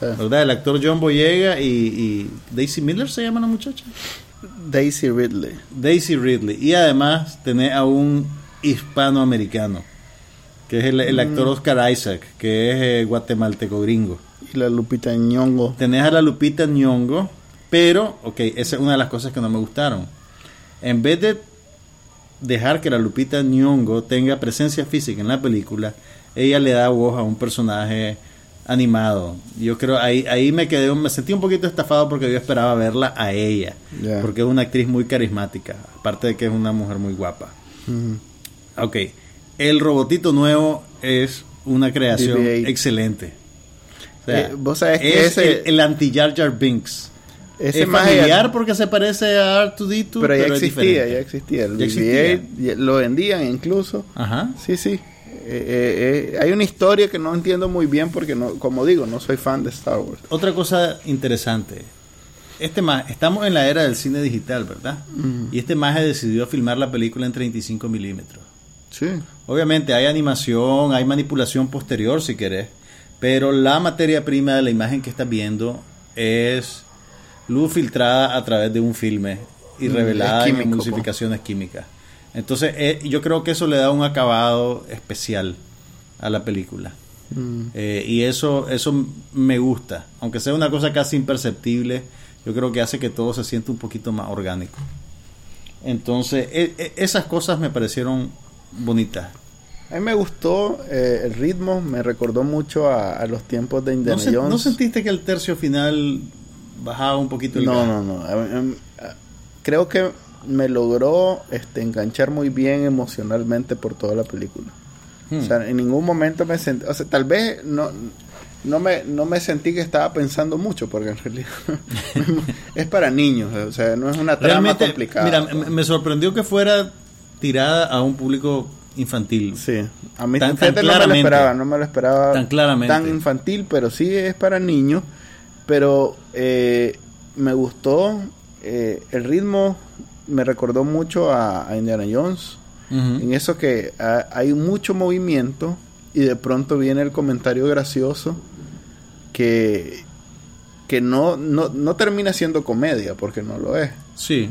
Ah. ¿Verdad? El actor John Boyega y, y Daisy Miller se llama la muchacha. Daisy Ridley Daisy Ridley. Y además tenés a un hispanoamericano, que es el, el actor Oscar Isaac, que es eh, guatemalteco gringo. y la Lupita Ñongo Tenés a la Lupita Nyong'o, pero, ok, esa es una de las cosas que no me gustaron. En vez de dejar que la Lupita Nyong'o tenga presencia física en la película, ella le da voz a un personaje animado. Yo creo ahí ahí me quedé me sentí un poquito estafado porque yo esperaba verla a ella, porque es una actriz muy carismática, aparte de que es una mujer muy guapa. Ok, el robotito nuevo es una creación BB-8. excelente. O sea, Eh, vos sabés que es ese- el, el anti Jar Jar Binks. Ese es familiar porque se parece a R2D2, Pero ya es existía, ya existía. El Ya existía. BB-8 ya lo vendían incluso. Ajá. Sí, sí. Eh, eh, eh, hay una historia que no entiendo muy bien porque, no, como digo, no soy fan de Star Wars. Otra cosa interesante. Este ma- estamos en la era del cine digital, ¿verdad? Y este maje decidió filmar la película en 35 milímetros. Sí. Obviamente hay animación, hay manipulación posterior si querés, pero la materia prima de la imagen que estás viendo es luz filtrada a través de un filme y Mm, revelada es en químico, emulsificaciones químicas. Entonces eh, yo creo que eso le da un acabado especial a la película. Mm. Eh, y eso, eso me gusta, aunque sea una cosa casi imperceptible, yo creo que hace que todo se sienta un poquito más orgánico. Entonces, e- e- esas cosas me parecieron bonitas. A mí me gustó eh, el ritmo, me recordó mucho a, a los tiempos de ¿No, Indiana Jones. ¿No sentiste que el tercio final bajaba un poquito el No, gas? no, no. Creo que me logró este, enganchar muy bien emocionalmente por toda la película. Hmm. O sea, en ningún momento me sentí, o sea, tal vez no, no me, no me sentí que estaba pensando mucho, porque en realidad es para niños, o sea, no es una trama Realmente, complicada. mira, me, me sorprendió que fuera tirada a un público infantil. Sí, a mí Tan- tan no me lo claramente. esperaba, no me lo esperaba Tan claramente. tan infantil, pero sí es para niños. Pero eh, me gustó eh, el ritmo, me recordó mucho a, a Indiana Jones. En eso que ha- hay mucho movimiento y de pronto viene el comentario gracioso que, que no, no, no termina siendo comedia, porque no lo es. Sí.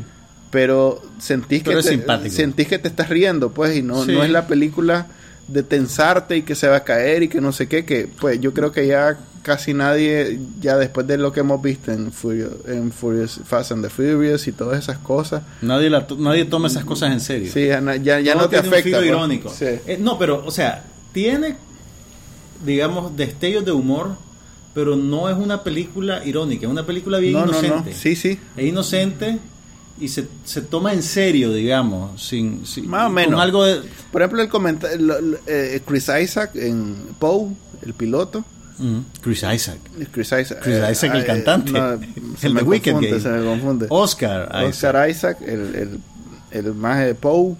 Pero sentís, Pero que te, sentís que te estás riendo, pues, y no, Sí. no es la película de tensarte y que se va a caer y que no sé qué, que pues yo creo que ya casi nadie, ya después de lo que hemos visto en, Furious, en Furious, Fast and the Furious y todas esas cosas, Nadie, la to- nadie toma esas cosas en serio. sí, ya, ya, no te un afecta. pues. irónico. Sí. Eh, no, pero, o sea, tiene, digamos, destellos de humor, pero no es una película irónica, es una película bien No, no, inocente. no, sí, sí. Es inocente y se, se toma en serio, digamos, sin, sin- Más o con menos. algo de... Por ejemplo, el comentario, Chris Isaac en Poe, el piloto, Mm, Chris Isaac. Chris Isaac, Chris eh, Isaac, el eh, cantante. no, se El me de Wicked confunde, se me confunde. Oscar Isaac. Oscar Isaac, el, el, el maje de Poe,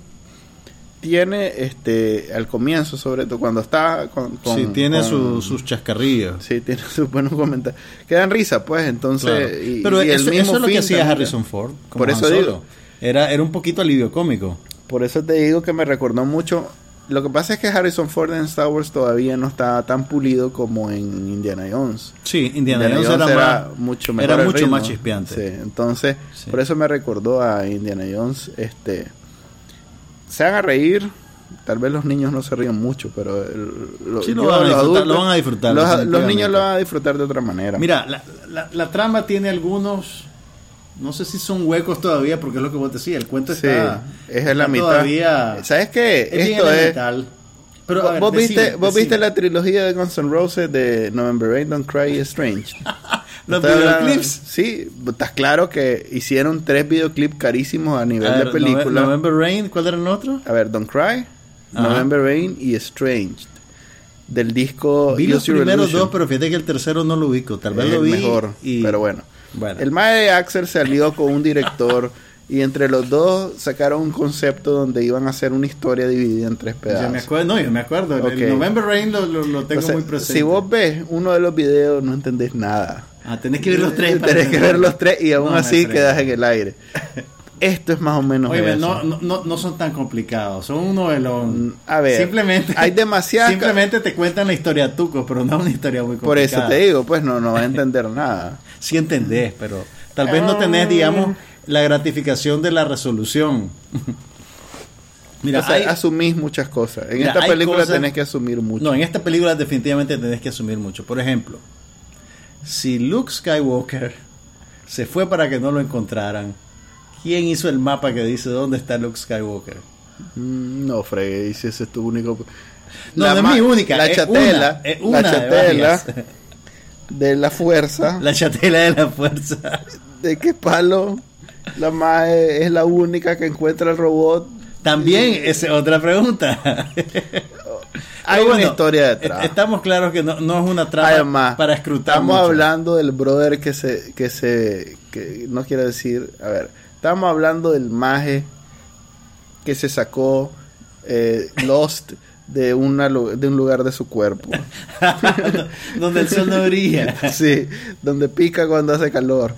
tiene este al comienzo, sobre todo cuando está con. con- sí, tiene con- su- sus chascarrillos. Sí, tiene sus buenos comentarios. Que dan risa, pues, entonces. Claro. y- Pero y el eso, mismo eso es lo que hacía. Harrison Ford. como Por eso digo. Era, era un poquito alivio cómico. Por eso te digo que me recordó mucho. Lo que pasa es que Harrison Ford en Star Wars todavía no está tan pulido como en Indiana Jones. Sí, Indiana, Jones, Jones era, más, mucho mejor era mucho más chispeante. Sí, entonces, Sí. por eso me recordó a Indiana Jones. Este, se van a reír. Tal vez los niños no se ríen mucho, pero lo- Sí, lo yo, van los adultos- lo van a disfrutar, Los, niños lo van a disfrutar de otra manera. Mira, la, la- la trama tiene algunos, no sé si son huecos todavía, porque es lo que vos decías, el cuento sí, está, es en la mitad. todavía, ¿Sabes qué? es Esto es. Pero, ver, ¿Vos, decime, viste, ¿Vos viste la trilogía de Guns N' Roses de November Rain, Don't Cry, Strange? Los videoclips. Sí, estás claro que hicieron tres videoclips carísimos a nivel A ver, de película. Nove- November Rain, ¿cuál era el otro? A ver, Don't Cry, Ajá. November Rain y Estranged. Del disco Vi los primeros dos, pero fíjate que el tercero no lo ubico. Tal vez Es lo vi. mejor, y- pero bueno. Bueno. El mae de Axel se alió con un director y entre los dos sacaron un concepto donde iban a hacer una historia dividida en tres Yo pedazos. me acuerdo, no, yo me acuerdo. El- Ok. El November Rain lo, lo- lo tengo Entonces, muy presente. Si vos ves uno de los videos no entendés nada. Ah, tenés que ver los tres. para Tenés que ver los tres y aún No, así quedas en el aire. Esto es más o menos Oye, eso. no, no, no, son tan complicados, son un novelón. Mm, a ver, simplemente, hay demasiadas- Simplemente te cuentan la historia tuco, pero no una historia muy Por eso complicada. te digo, pues no, no vas a entender nada. Sí entendés, pero tal vez no tenés, digamos, la gratificación de la resolución. Mira, o sea, hay- asumís muchas cosas. En Mira, esta película cosas- tenés que asumir mucho. No, en esta película definitivamente tenés que asumir mucho. Por ejemplo, si Luke Skywalker se fue para que no lo encontraran, ¿quién hizo el mapa que dice dónde está Luke Skywalker? Mm, No, fregué, y si ese es tu único. No, La no es mi única. La es chatela. una, es una la de chatela de la fuerza. La chatela de la fuerza. ¿De qué palo? La mae es la única que encuentra el robot. También es otra pregunta. Hay una historia detrás. est- Estamos claros que no, no es una trama Además, para escrutar. Estamos mucho. hablando del brother que se, que se, que no quiero decir, a ver, estamos hablando del maje que se sacó eh, Lost de, una, de un lugar de su cuerpo. Donde el sol no brilla. Sí, donde pica cuando hace calor.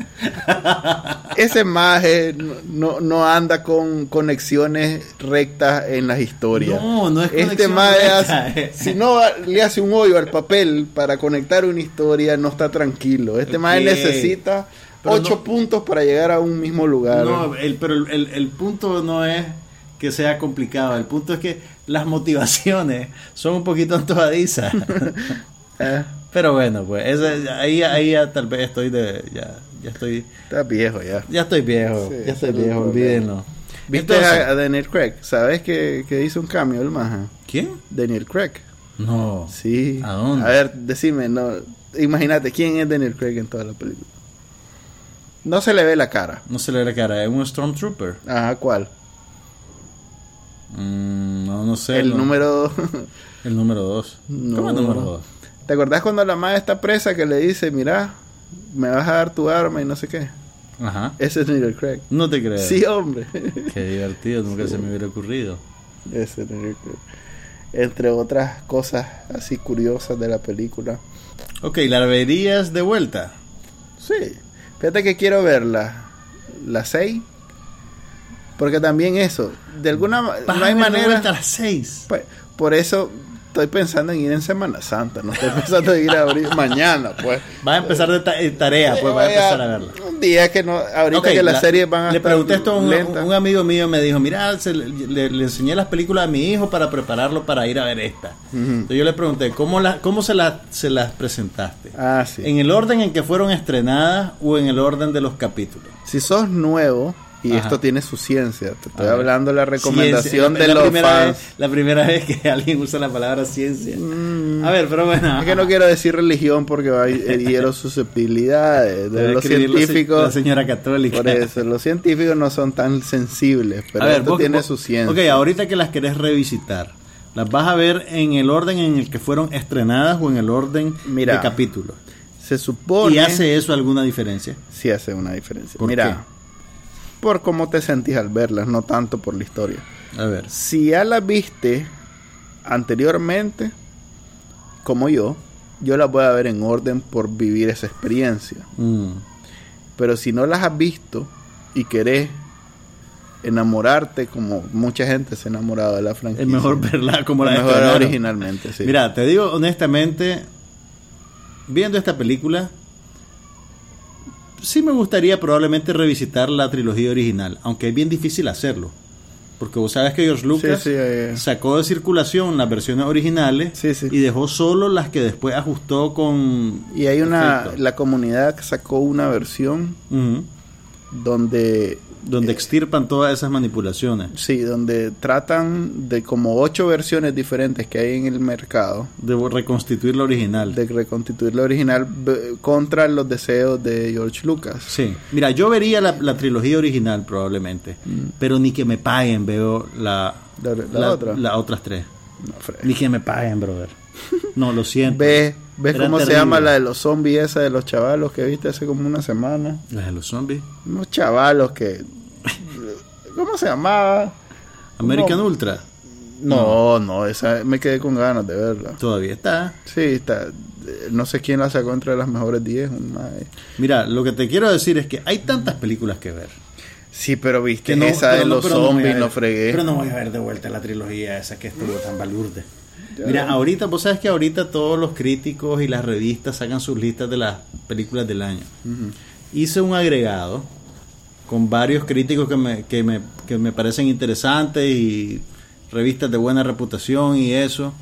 Ese maje no, no- anda con conexiones rectas en las historias. No, no es Este maje hace- si no le hace un hoyo al papel para conectar una historia, no está tranquilo. Este maje Ok. necesita ocho no- puntos para llegar a un mismo lugar. No, el, pero el, el- punto no es que sea complicado. El punto es que las motivaciones son un poquito antojadizas. Eh, pero bueno, pues esa- ahí, ahí ya tal vez estoy de. Ya, ya estoy. está viejo ya. Ya estoy viejo. Sí, ya estoy ese viejo, olvídenlo. ¿Viste Entonces- a, Daniel Craig? ¿Sabes que, que hizo un cambio el maje? ¿Quién? Daniel Craig. No. Sí. ¿A dónde? A ver, decime, no. Imagínate, ¿quién es Daniel Craig en toda la película? No se le ve la cara. No se le ve la cara. Es un Stormtrooper. Ajá, ¿cuál? Mm, no, no sé. el no. número. El número 2. No. ¿Cómo el número 2? ¿Te acordás cuando la madre está presa que le dice, mira, me vas a dar tu arma y no sé qué? Ajá. Ese es Daniel Craig. No te creo. Sí, hombre. Qué divertido, nunca se me hubiera ocurrido. Ese es Craig. Entre otras cosas así curiosas de la película. Ok, la verías de vuelta. Sí. Fíjate que quiero verla. La 6. Porque también eso, de alguna no hay manera. vuelta a las 6. Pues, por eso estoy pensando en ir en Semana Santa, no estoy pensando en ir a abrir mañana, pues. Vas a empezar de ta- eh, tarea, pues vas a empezar a verla. Un día que no, ahorita que las la- series van a Le estar pregunté esto a un, amigo mío, me dijo, mira, se le, le- le enseñé las películas a mi hijo para prepararlo para ir a ver esta. Entonces yo le pregunté, ¿cómo, la, cómo se, la- se las presentaste? Ah, sí. ¿En el orden en que fueron estrenadas o en el orden de los capítulos? Si sos nuevo, y Ajá. esto tiene su ciencia, te estoy hablando de la recomendación de la, los primera fans. Vez, la primera vez que alguien usa la palabra ciencia. Mm, A ver, pero bueno. es que no quiero decir religión porque va herir susceptibilidades de los científicos. La señora católica. Por eso, los científicos no son tan sensibles, pero a ver, esto vos- tiene vos- su ciencia. Ok, ahorita que las querés revisitar, ¿las vas a ver en el orden en el que fueron estrenadas o en el orden Mira, de capítulos? Se supone... ¿Y hace eso alguna diferencia? Sí hace una diferencia. ¿Por Mira, por cómo te sentís al verlas, no tanto por la historia. A ver. Si ya las viste anteriormente, como yo, yo las voy a ver en orden por vivir esa experiencia. Mm. Pero si no las has visto y querés enamorarte como mucha gente se ha enamorado de la franquicia. Es mejor verla como la mejor originalmente, sí. Mira, te digo honestamente, viendo esta película, sí me gustaría probablemente revisitar la trilogía original, aunque es bien difícil hacerlo. Porque vos sabes que George Lucas Sí, sí, eh. sacó de circulación las versiones originales Sí, y dejó solo las que después ajustó con... Y hay una, la comunidad sacó una versión donde Donde extirpan todas esas manipulaciones. Sí, donde tratan de como ocho versiones diferentes que hay en el mercado De reconstituir la original. de reconstituir la original b- contra los deseos de George Lucas. Sí, mira, yo vería la, la trilogía original probablemente, pero ni que me paguen veo la, La- la otra. las otras tres. No. Ni que me paguen, brother. No, lo siento. ¿Ves, ves Era cómo se llama la de los zombies esa de los chavalos que viste hace como una semana? Las de los zombies. Unos chavalos que... ¿Cómo se llamaba? American No. Ultra. No, no, esa me quedé con ganas de verla. Todavía está. Sí, está... eh, No sé quién la sacó entre las mejores 10. un mae. Mira, lo que te quiero decir es que hay tantas películas que ver. Sí, pero viste no- esa pero de los zombies, no fregué. Pero no voy a ver de vuelta la trilogía esa que estuvo tan balurde. Mira, ahorita, vos sabes que ahorita todos los críticos y las revistas sacan sus listas de las películas del año. Hice un agregado con varios críticos que me, que me, que me parecen interesantes y revistas de buena reputación y eso.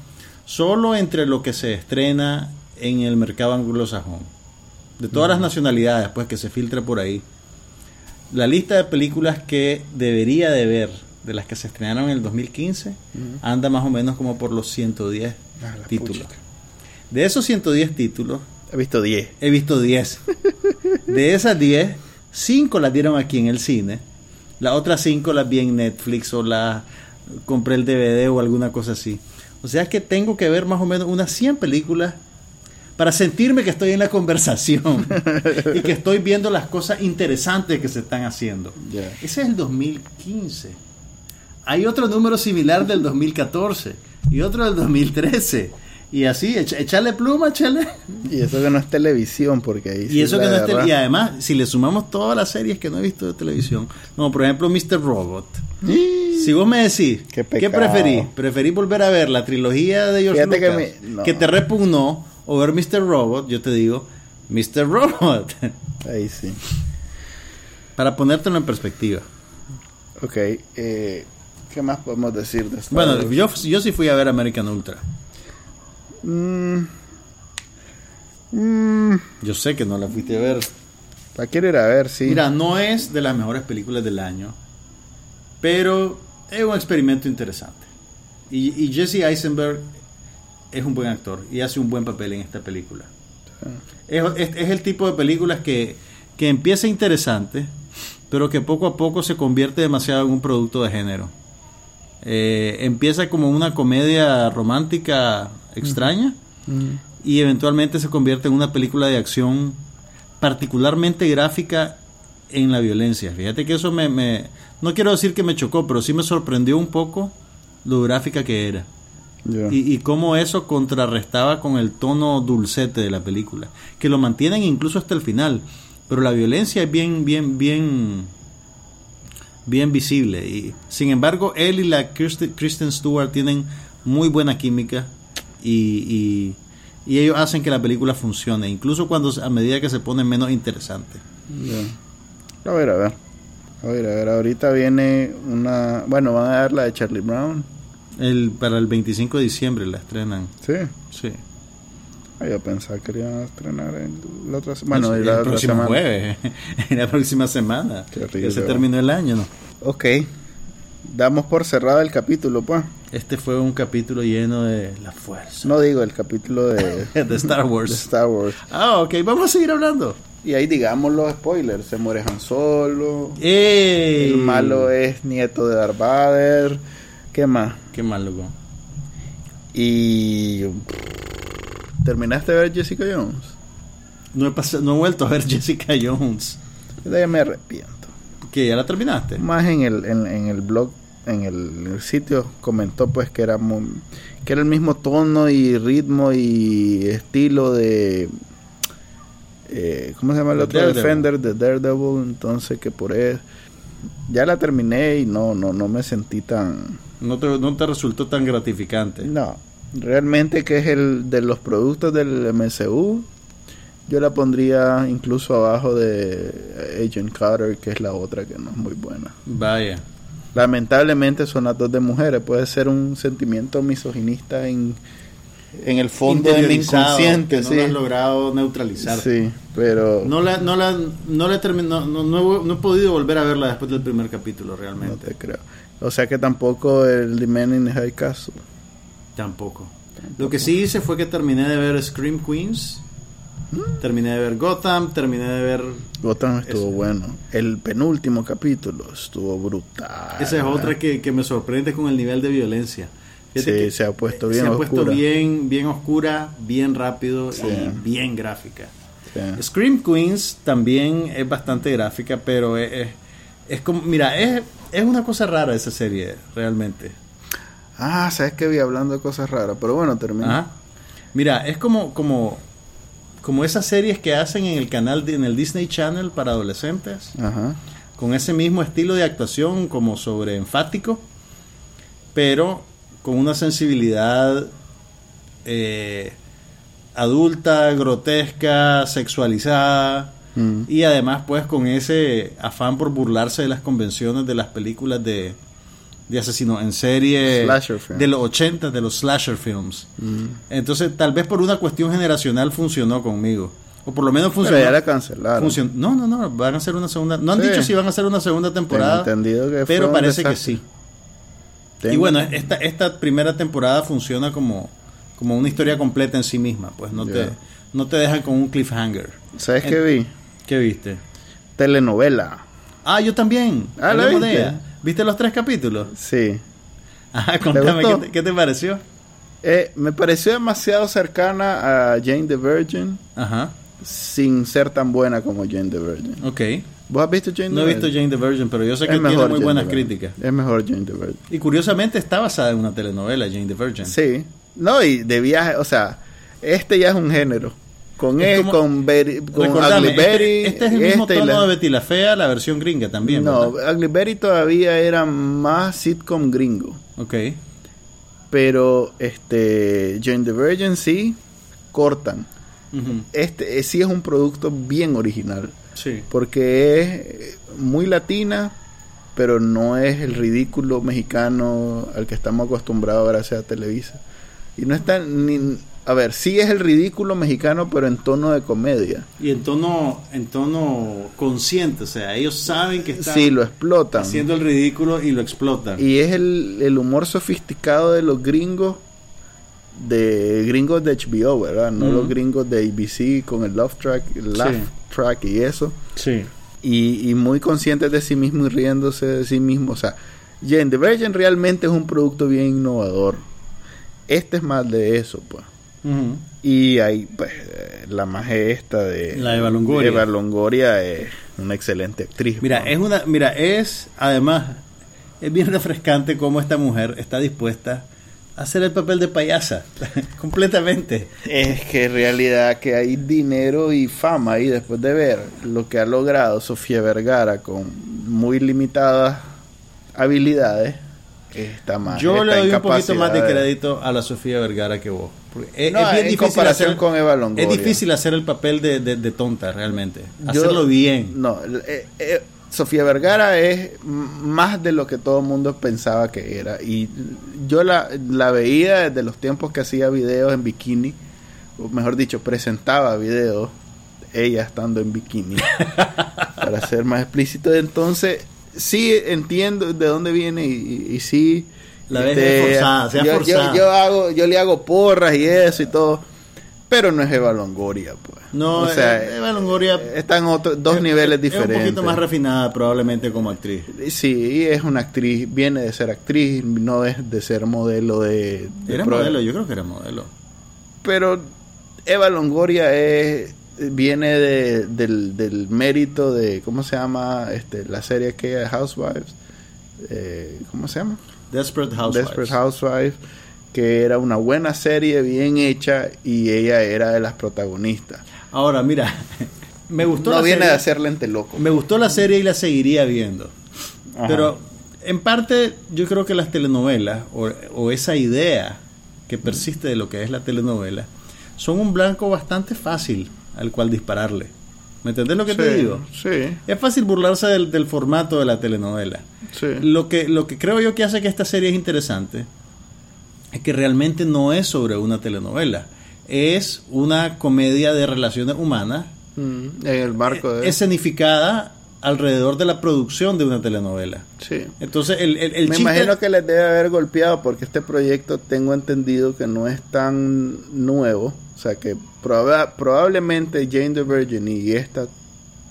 Solo entre lo que se estrena en el mercado anglosajón. De todas las nacionalidades, pues que se filtre por ahí. La lista de películas que debería de ver de las que se estrenaron en el 2015, anda más o menos como por los 110 Ah, títulos. puchica. De esos 110 títulos, He visto 10. he visto 10. De esas 10, 5 las dieron aquí en el cine. Las otras 5 las vi en Netflix o las compré el DVD o alguna cosa así. O sea que tengo que ver más o menos unas 100 películas para sentirme que estoy en la conversación y que estoy viendo las cosas interesantes que se están haciendo. Ese es el 2015. Hay otro número similar del 2014 y otro del 2013. Y así, echa- echarle pluma, echarle. Y eso que no es televisión, porque ahí Y sí eso que no es tele- Y además, si le sumamos todas las series que no he visto de televisión, como por ejemplo Mr. Robot. Si vos me decís, Qué ¿qué, pecado. preferís? ¿Preferís volver a ver la trilogía de George Fíjate que Lucas me- no. que te repugnó o ver Mr. Robot? Yo te digo, Mr. Robot. Ahí sí. Para ponértelo en perspectiva. Ok. Eh, ¿Qué más podemos decir de Bueno, yo, yo sí fui a ver American Ultra. Mm. Mm. Yo sé que no la fuiste a ver. La quiero ir a ver, sí. Mira, no es de las mejores películas del año, pero es un experimento interesante. Y, y Jesse Eisenberg es un buen actor y hace un buen papel en esta película. Es, es- es el tipo de películas que, que empieza interesante, pero que poco a poco se convierte demasiado en un producto de género. Eh, empieza como una comedia romántica extraña Mm. y eventualmente se convierte en una película de acción particularmente gráfica en la violencia. Fíjate que eso me, me- no quiero decir que me chocó, pero sí me sorprendió un poco lo gráfica que era. Y, y cómo eso contrarrestaba con el tono dulcete de la película, que lo mantienen incluso hasta el final, pero la violencia es bien, bien, bien, bien visible. Y sin embargo, él y la Kirsten, Kristen Stewart tienen muy buena química y, y- y ellos hacen que la película funcione, incluso cuando a medida que se pone menos interesante. A ver, a ver. A ver, a ver. Ahorita viene una. Bueno, van a dar la de Charlie Brown. El, para el 25 de diciembre la estrenan. Sí. Sí. Ah, yo pensaba que iban a estrenar el, la otra semana. Bueno, el, la el otra próximo semana. jueves, en la próxima semana. Qué que se terminó el año, ¿no? Ok. Damos por cerrado el capítulo, pues. Este fue un capítulo lleno de la fuerza No digo el capítulo de, de Star de Wars. Star Wars. Ah, ok, vamos a seguir hablando. Y ahí digamos los spoilers. Se muere Han Solo. ¡Ey! El malo es nieto de Darth Vader. ¿Qué más? Qué mal, loco. Y... ¿Terminaste de ver Jessica Jones? No he, pas- no he vuelto a ver Jessica Jones. Ella me arrepiento. ¿Qué? ¿Ya la terminaste? Más en el, en, en el blog, en el, el sitio, comentó pues que era, muy- que era el mismo tono y ritmo y estilo de... eh, ¿Cómo se llama el De otro Daredevil. Defender? De Daredevil. Entonces que por eso... Ya la terminé y no, no, no me sentí tan... No te, no te resultó tan gratificante. No, realmente que es el de los productos del MCU, yo la pondría incluso abajo de Agent Carter, que es la otra que no es muy buena. Vaya. Lamentablemente son las dos de mujeres, puede ser un sentimiento misoginista en, en el fondo de mi inconsciente, no sí. lo has logrado neutralizar. Sí, pero No la, no la, no la termi- no, no, no he, no he podido volver a verla después del primer capítulo, no realmente. te creo. O sea que tampoco el The Man in the High Castle. Tampoco. Lo que sí hice fue que terminé de ver Scream Queens, terminé de ver Gotham, terminé de ver... Gotham estuvo Eso. bueno. El penúltimo capítulo estuvo brutal. Esa es otra que, que me sorprende con el nivel de violencia. Fíjate Sí, que se ha puesto bien Se ha puesto oscura. bien, bien oscura, bien rápido Sí. y bien gráfica. Sí. Scream Queens también es bastante gráfica, pero es, es, es como... Mira, es, es una cosa rara esa serie, realmente. Ah, sabes que vi hablando de cosas raras, pero bueno, termina. Mira, es como, como, como esas series que hacen en el canal, en el Disney Channel para adolescentes, Ajá. con ese mismo estilo de actuación como sobre enfático, pero con una sensibilidad eh, adulta, grotesca, sexualizada. Mm. Y además, pues, con ese afán por burlarse de las convenciones de las películas de, de asesinos en serie de los 80, de los slasher films. Mm. Entonces, tal vez por una cuestión generacional funcionó conmigo. O por lo menos Pero funcionó. ya la cancelaron. no, no, no, van a hacer una segunda. No han Sí. dicho si van a hacer una segunda temporada. Entendido que pero parece que sí. Tengo- Y bueno, esta, esta primera temporada funciona como, como una historia completa en sí misma, pues no, te, no te dejan con un cliffhanger. ¿Sabes qué vi? ¿Qué viste? Telenovela. Ah, yo también. Ah, ¿la viste? ¿Viste los tres capítulos? Sí. Ajá, contame, gustó? ¿qué te, qué te pareció? Eh, me pareció demasiado cercana a Jane the Virgin Ajá, sin ser tan buena como Jane the Virgin. ok. ¿Vos has visto Jane No he the visto Virgin? Jane the Virgin, pero yo sé que Es tiene muy Jane buenas the Virgin. críticas. Es mejor Jane the Virgin. Y curiosamente está basada en una telenovela, Jane the Virgin. Sí. No, y de viaje, o sea, este ya es un género. Con Es él, como- con, Betty, con Ugly este, este es el mismo este tono la- de Betty la Fea, la versión gringa también, No, ¿verdad? Ugly todavía era más sitcom gringo. Ok. Pero este Jane the Virgin sí cortan. Este eh, sí es un producto bien original. Sí. Porque es muy latina, pero no es el ridículo mexicano al que estamos acostumbrados gracias a Televisa. Y no está ni... A ver, sí es el ridículo mexicano, pero en tono de comedia. Y en tono, en tono consciente, o sea, ellos saben que están Sí, lo explotan. haciendo el ridículo y lo explotan. Y es el, el humor sofisticado de los gringos, de gringos de HBO, ¿verdad? No los gringos de ABC con el Love Track, el Laugh Sí. Track y eso. Sí. Y, y muy conscientes de sí mismo y riéndose de sí mismo. O sea, Jane the Virgin realmente es un producto bien innovador. Este es más de eso, pues. Y ahí, pues, eh, la esta de... La Eva Longoria. Eva Longoria es una excelente actriz. Mira, es una, mira, es además es bien refrescante cómo esta mujer está dispuesta a hacer el papel de payasa completamente. Es que en realidad que hay dinero y fama y después de ver lo que ha logrado Sofía Vergara con muy limitadas habilidades, está más. Yo le doy un poquito más de crédito a la Sofía Vergara que vos. Porque es, No, es bien en difícil comparación hacer, con Eva Longoria. Es difícil hacer el papel de, de- de tonta realmente. Yo- Hacerlo bien. No, eh, eh, Sofía Vergara es más de lo que todo el mundo pensaba que era. Y yo la, la veía desde los tiempos que hacía videos en bikini, o mejor dicho, presentaba videos, ella estando en bikini, para ser más explícito. Entonces, sí entiendo de dónde viene y, y- y sí. La ves forzada, sea yo, yo- forzada. yo hago, yo le hago porras y eso y todo. Pero no es Eva Longoria, pues. No, o sea, eh, Eva Longoria están otros dos es- niveles es diferentes. un poquito más refinada probablemente como actriz. Sí, es una actriz, viene de ser actriz, no es de ser modelo de... de Era pro- modelo, yo creo que era modelo. Pero Eva Longoria es viene de- del, del mérito de, ¿cómo se llama? este La serie que Housewives. Eh, ¿Cómo se llama? Desperate Housewives. Desperate Housewives, que era una buena serie, bien hecha, y ella era de las protagonistas. Ahora, mira, me gustó No la viene serie. de hacer lente loco. Me gustó la serie y la seguiría viendo. Ajá. Pero en parte yo creo que las telenovelas o, o esa idea que persiste de lo que es la telenovela son un blanco bastante fácil al cual dispararle. ¿Me entendés lo que te digo? Sí, Es fácil burlarse del, del formato de la telenovela. sí. Lo que, lo que creo yo que hace que esta serie es interesante es que realmente no es sobre una telenovela. Es una comedia de relaciones humanas Mm, en el marco de... escenificada alrededor de la producción de una telenovela. sí. Entonces, el, el, el Me chiste- imagino que les debe haber golpeado porque este proyecto tengo entendido que no es tan nuevo. Sea que proba- probablemente Jane the Virgin y esta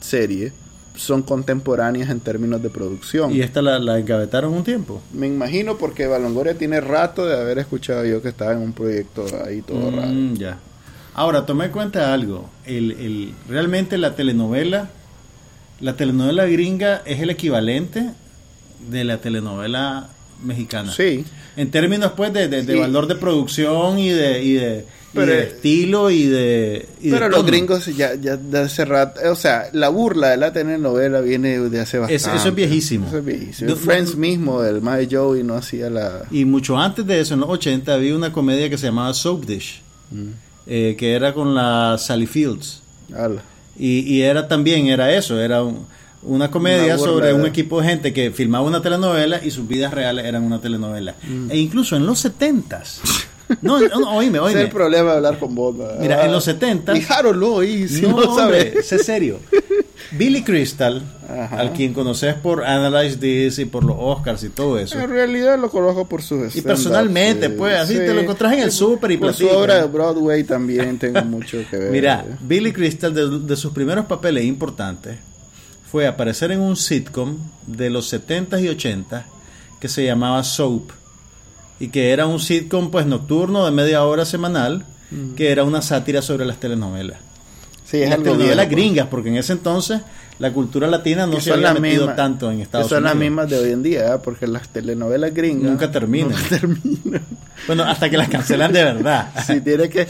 serie son contemporáneas en términos de producción. Y esta la, la encabetaron un tiempo. Me imagino porque Balongoria tiene rato de haber escuchado yo que estaba en un proyecto ahí todo raro. Mm, ya. Ahora, tomé en cuenta algo. El, el, realmente la telenovela, la telenovela gringa es el equivalente de la telenovela mexicana. Sí, En términos, pues, de, de- de Sí. valor de producción y de, y de, y Pero- de estilo y de... y de pero los gringos ya, ya de hace rato, o sea, la burla de la telenovela viene de hace Es- bastante. eso es viejísimo. Eso es viejísimo. No- Friends mismo, del Mae Joey no hacía la... Y mucho antes de eso, en los 80, había una comedia que se llamaba Soap Dish, eh, que era con la Sally Fields. ala. Y, y era también, era eso, era un- una comedia Una sobre un equipo de gente que filmaba una telenovela y sus vidas reales eran una telenovela. Mm. E incluso en los 70s, No, no, oíme, Ese es oíme. el problema de hablar con vos. ¿verdad? Mira, en los 70 Y Harold Lloyd, si no, no, sabes. sé serio. Billy Crystal, Ajá. al quien conoces por Analyze This y por los Oscars y todo eso. En realidad lo conozco por sus Y personalmente, sí, pues, así sí. te lo encontrás en el súper y Por su obra de Broadway también tengo mucho que ver. Mira, Billy Crystal, de, de sus primeros papeles importantes, fue aparecer en un sitcom de los 70s y 80s que se llamaba Soap. Y que era un sitcom pues nocturno de media hora semanal, que era una sátira sobre las telenovelas. sí, es las algo telenovelas viejo, pues. gringas, porque en ese entonces la cultura latina no se había metido tanto en Estados que son Unidos. las mismas de hoy en día, ¿eh? porque las telenovelas gringas Nunca terminan. nunca terminan. Bueno, hasta que las cancelan de verdad. Sí, tiene que,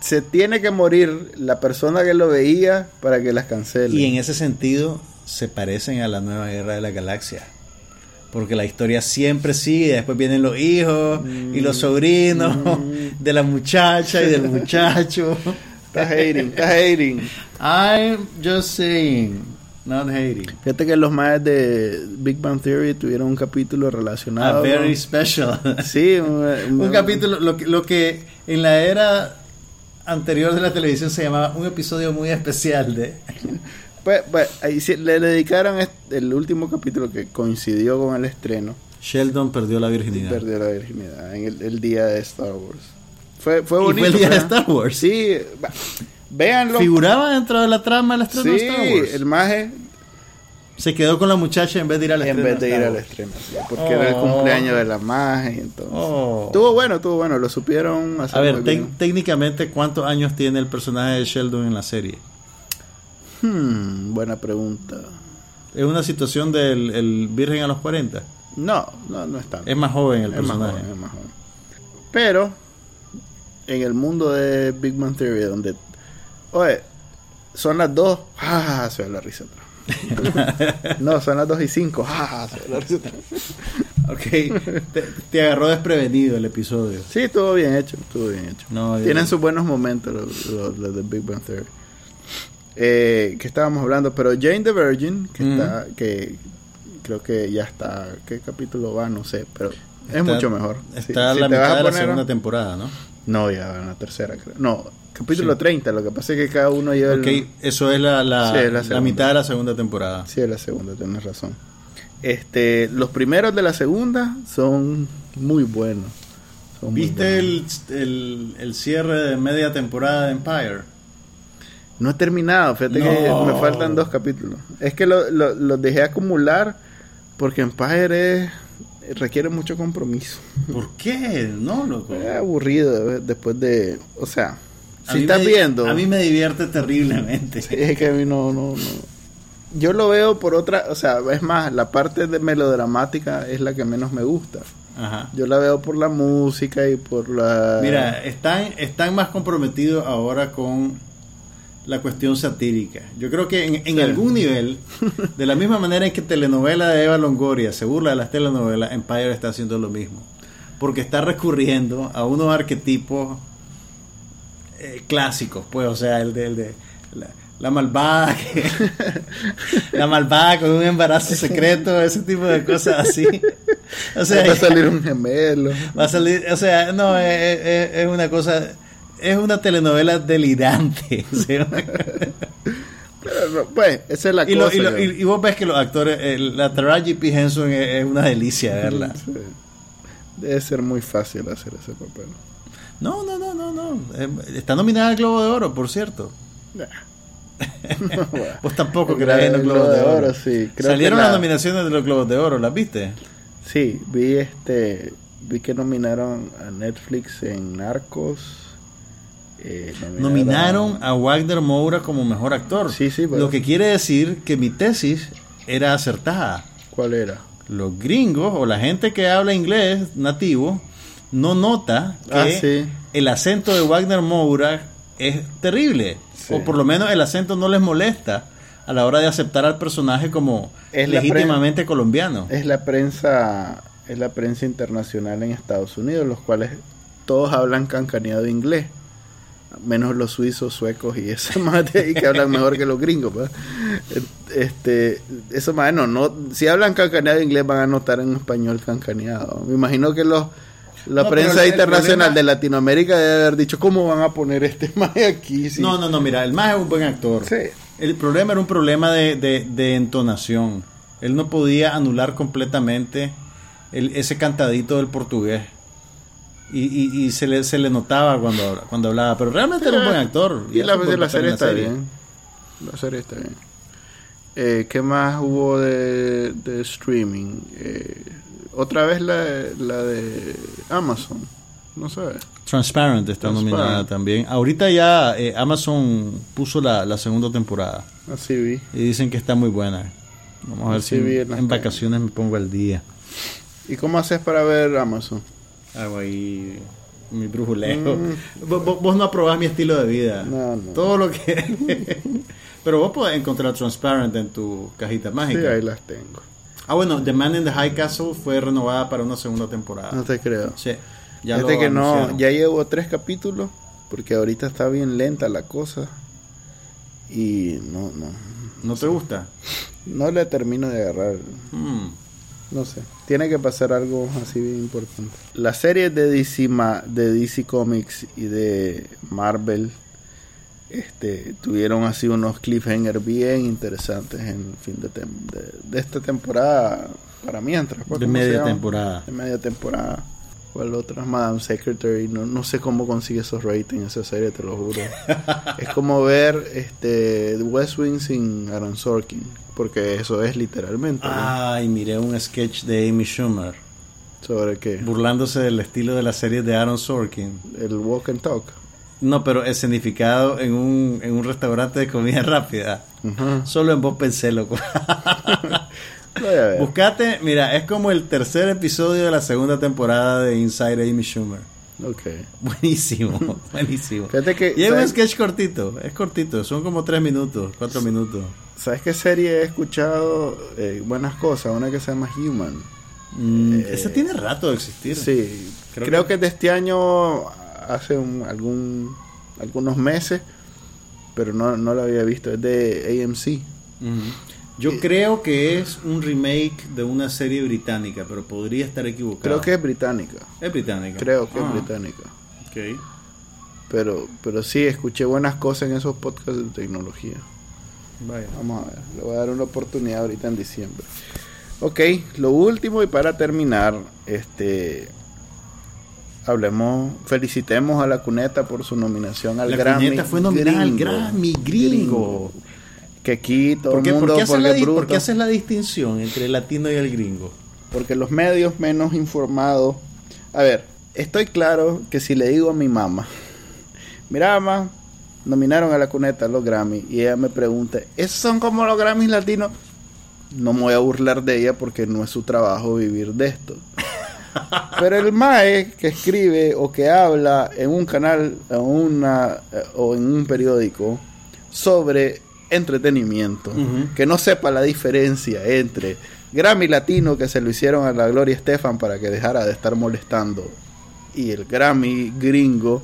se tiene que morir la persona que lo veía para que las cancele. Y en ese sentido se parecen a la nueva guerra de la galaxia. Porque la historia siempre sigue, después vienen los hijos y los sobrinos de la muchacha y del muchacho. Está hating, está hating. I'm just saying, not hating. Fíjate que los más de Big Bang Theory tuvieron un capítulo A relacionado. very con- special. Sí, un, un capítulo, lo que, lo que en la era anterior de la televisión se llamaba un episodio muy especial de... Pues, pues, ahí sí, le dedicaron el último capítulo que coincidió con el estreno. Sheldon perdió la virginidad. Perdió la virginidad en el, el día de Star Wars. Fue, fue Y bonito. fue el día de ¿verdad? Star Wars. Sí, va- véanlo. Figuraba dentro de la trama del estreno Sí, de Star Wars. el maje Se quedó con la muchacha en vez de ir al en estreno. vez de ir al estreno, sí, porque era el Oh. cumpleaños de la magia y entonces. Oh. Estuvo bueno, estuvo bueno, lo supieron hacer A ver, muy bien. técnicamente, ¿cuántos años tiene el personaje de Sheldon en la serie? Hmm, buena pregunta. ¿Es una situación del el virgen a los 40? No, no, no es tanto. Es más joven el Es más personaje. joven, es más joven. Pero en el mundo de Big Bang Theory, donde, oye, son las dos, ah, se ve la risa. atrás. no, son las dos y cinco, ah, se ve la risa. atrás. ok, te, te agarró desprevenido el episodio. Sí, estuvo bien hecho, estuvo bien hecho. No, Tienen yo- sus buenos momentos los, los- los de Big Bang Theory. Eh, que estábamos hablando, pero Jane the Virgin, que Ujú. está, que creo que ya está, ¿qué capítulo va? No sé, pero es mucho mejor. Está Si- la si mitad de la segunda temporada, ¿no? No, ya va en la tercera, creo. No, capítulo Sí. 30, lo que pasa es que cada uno lleva el- Ok, eso es la, la, Sí, es la mitad de la segunda temporada. Sí, es la segunda, tienes razón. Este, los primeros de la segunda son muy buenos. Son muy ¿Viste buenos. el, el, el cierre de media temporada de Empire? No he terminado, fíjate No. que me faltan dos capítulos. Es que lo- lo- los dejé acumular porque Empire es- requiere mucho compromiso. ¿Por qué? No, loco. Es aburrido después de... O sea, A si estás me- viendo... A mí me divierte terriblemente. Es que a mí no, no, no. Yo lo veo por otra... O sea, es más, la parte de melodramática es la que menos me gusta. Ajá. Yo la veo por la música y por la... Mira, están, están más comprometidos ahora con la cuestión satírica. Yo creo que en, en Sí. algún nivel, de la misma manera en que telenovela de Eva Longoria se burla de las telenovelas, Empire está haciendo lo mismo. Porque está recurriendo a unos arquetipos eh, clásicos, pues, o sea, el de, el de la, la malvada, que- la malvada con un embarazo secreto, ese tipo de cosas así. O sea, va a salir un gemelo. Va a salir, o sea, no, es, es- es una cosa, es una telenovela delirante. sea, Pero, no, pues, esa es la y, lo- cosa. y lo- y- vos ves que los actores, el- la Taraji P. Henson es, es una delicia verla. Sí. Debe ser muy fácil hacer ese papel. No, no, no, no, no. Eh, Está nominada al Globo de Oro, por cierto. Bueno. Vos tampoco crees en los Globo Globos de de Oro. Oro, sí. Creo Salieron la- las nominaciones de los Globos de Oro, ¿las viste? Sí, vi este, vi que nominaron a Netflix en Narcos. Eh, Nominaron a Wagner Moura como mejor actor. Sí, sí, Lo que quiere decir que mi tesis era acertada. ¿Cuál era? los gringos o la gente que habla inglés nativo no nota que Ah, sí. el acento de Wagner Moura es terrible. Sí. O por lo menos el acento no les molesta a la hora de aceptar al personaje como Es legítimamente colombiano. Es la prensa, es la prensa internacional en Estados Unidos, los cuales todos hablan cancaneado inglés, menos los suizos, suecos y esa de ahí que hablan mejor que los gringos. pues. Este, eso más no, no, si hablan cancaneado inglés van a notar en español cancaneado. Me imagino que los La No, prensa internacional problema- de Latinoamérica debe haber dicho, ¿cómo van a poner este mae aquí? Sí. No, no, no, mira, el más es un buen actor. Sí. El problema era un problema de, de- de entonación. Él no podía anular completamente el- ese cantadito del portugués. Y, y- y se, le, se le notaba cuando, cuando hablaba. Pero realmente era un buen actor. Y la, serie está bien. La serie está bien. Eh, ¿Qué más hubo de, de streaming? Eh, Otra vez la, la de Amazon. No sé. Transparent está Transparent. nominada también. Ahorita ya eh, Amazon puso la, la segunda temporada. Así vi. Y dicen que está muy buena. Vamos a ver si en, en vacaciones me pongo al día. ¿Y cómo haces para ver Amazon? Hago ahí mi brujuleo. Vos, vos- vos no aprobás mi estilo de vida. Mm. No, no. Todo lo que... Pero vos podés encontrar Transparent en tu cajita Sí, mágica. ahí las tengo. Ah, bueno, The Man in the High Castle fue renovada para una segunda temporada. No te creo. Sí. Ya Fíjate lo que no, ya llevo tres capítulos porque ahorita está bien lenta la cosa y no, no, ¿No te gusta? no le termino de agarrar, Hmm. No sé, tiene que pasar algo así bien importante. Las series de DC, de DC Comics y de Marvel este, tuvieron así unos cliffhangers bien interesantes en fin de, tem- de, de esta temporada para mientras. pues, De ¿cómo se media temporada. de media temporada. ¿Cuál otra? Madame Secretary. No, no sé cómo consigue esos ratings esa serie, te lo juro. es como ver este West Wing sin Aaron Sorkin. Porque eso es literalmente. ¿no? Ay, miré un sketch de Amy Schumer Sobre qué? burlándose del estilo de la serie de Aaron Sorkin. El Walk and Talk. No, pero escenificado en un, en un restaurante de comida rápida. Ujú. Solo en vos pensé, loco. Buscate, mira, es como el tercer episodio de la segunda temporada de Inside Amy Schumer. Ok. Buenísimo, buenísimo. Fíjate que- Y es un sketch cortito, es cortito, son como tres minutos, cuatro minutos. ¿Sabes qué serie he escuchado eh, buenas cosas? Una que se llama Human. Mm, Eh, ese tiene rato de existir. Sí, Creo creo, que- que... es de este año, hace un- algún, algunos meses, pero no, no lo había visto. Es de AMC. Yo creo que es un remake de una serie británica, pero podría estar equivocado. Creo que es británica. es británica. Creo que Ah, es británica. ok. Pero, pero sí, escuché buenas cosas en esos podcasts de tecnología. Vaya. Vamos a ver, le voy a dar una oportunidad ahorita en diciembre. Ok, lo último y para terminar, este hablemos, felicitemos a la cuneta por su nominación al La Grammy. cuneta fue nominada al. Grammy gringo. Que aquí todo ¿Por qué, el por mundo, qué haces porque la, por qué haces la distinción entre el latino y el gringo? porque los medios menos informados. A ver, estoy claro que si le digo a mi mamá, mira mamá, nominaron a la cuneta los Grammy y ella me pregunta, ¿esos son como los Grammys latinos? No me voy a burlar de ella porque no es su trabajo vivir de esto. Pero el MAE que escribe o que habla en un canal en una, eh, o en un periódico sobre entretenimiento, que no sepa la diferencia entre Grammy latino que se lo hicieron a la Gloria Estefan para que dejara de estar molestando y el Grammy gringo,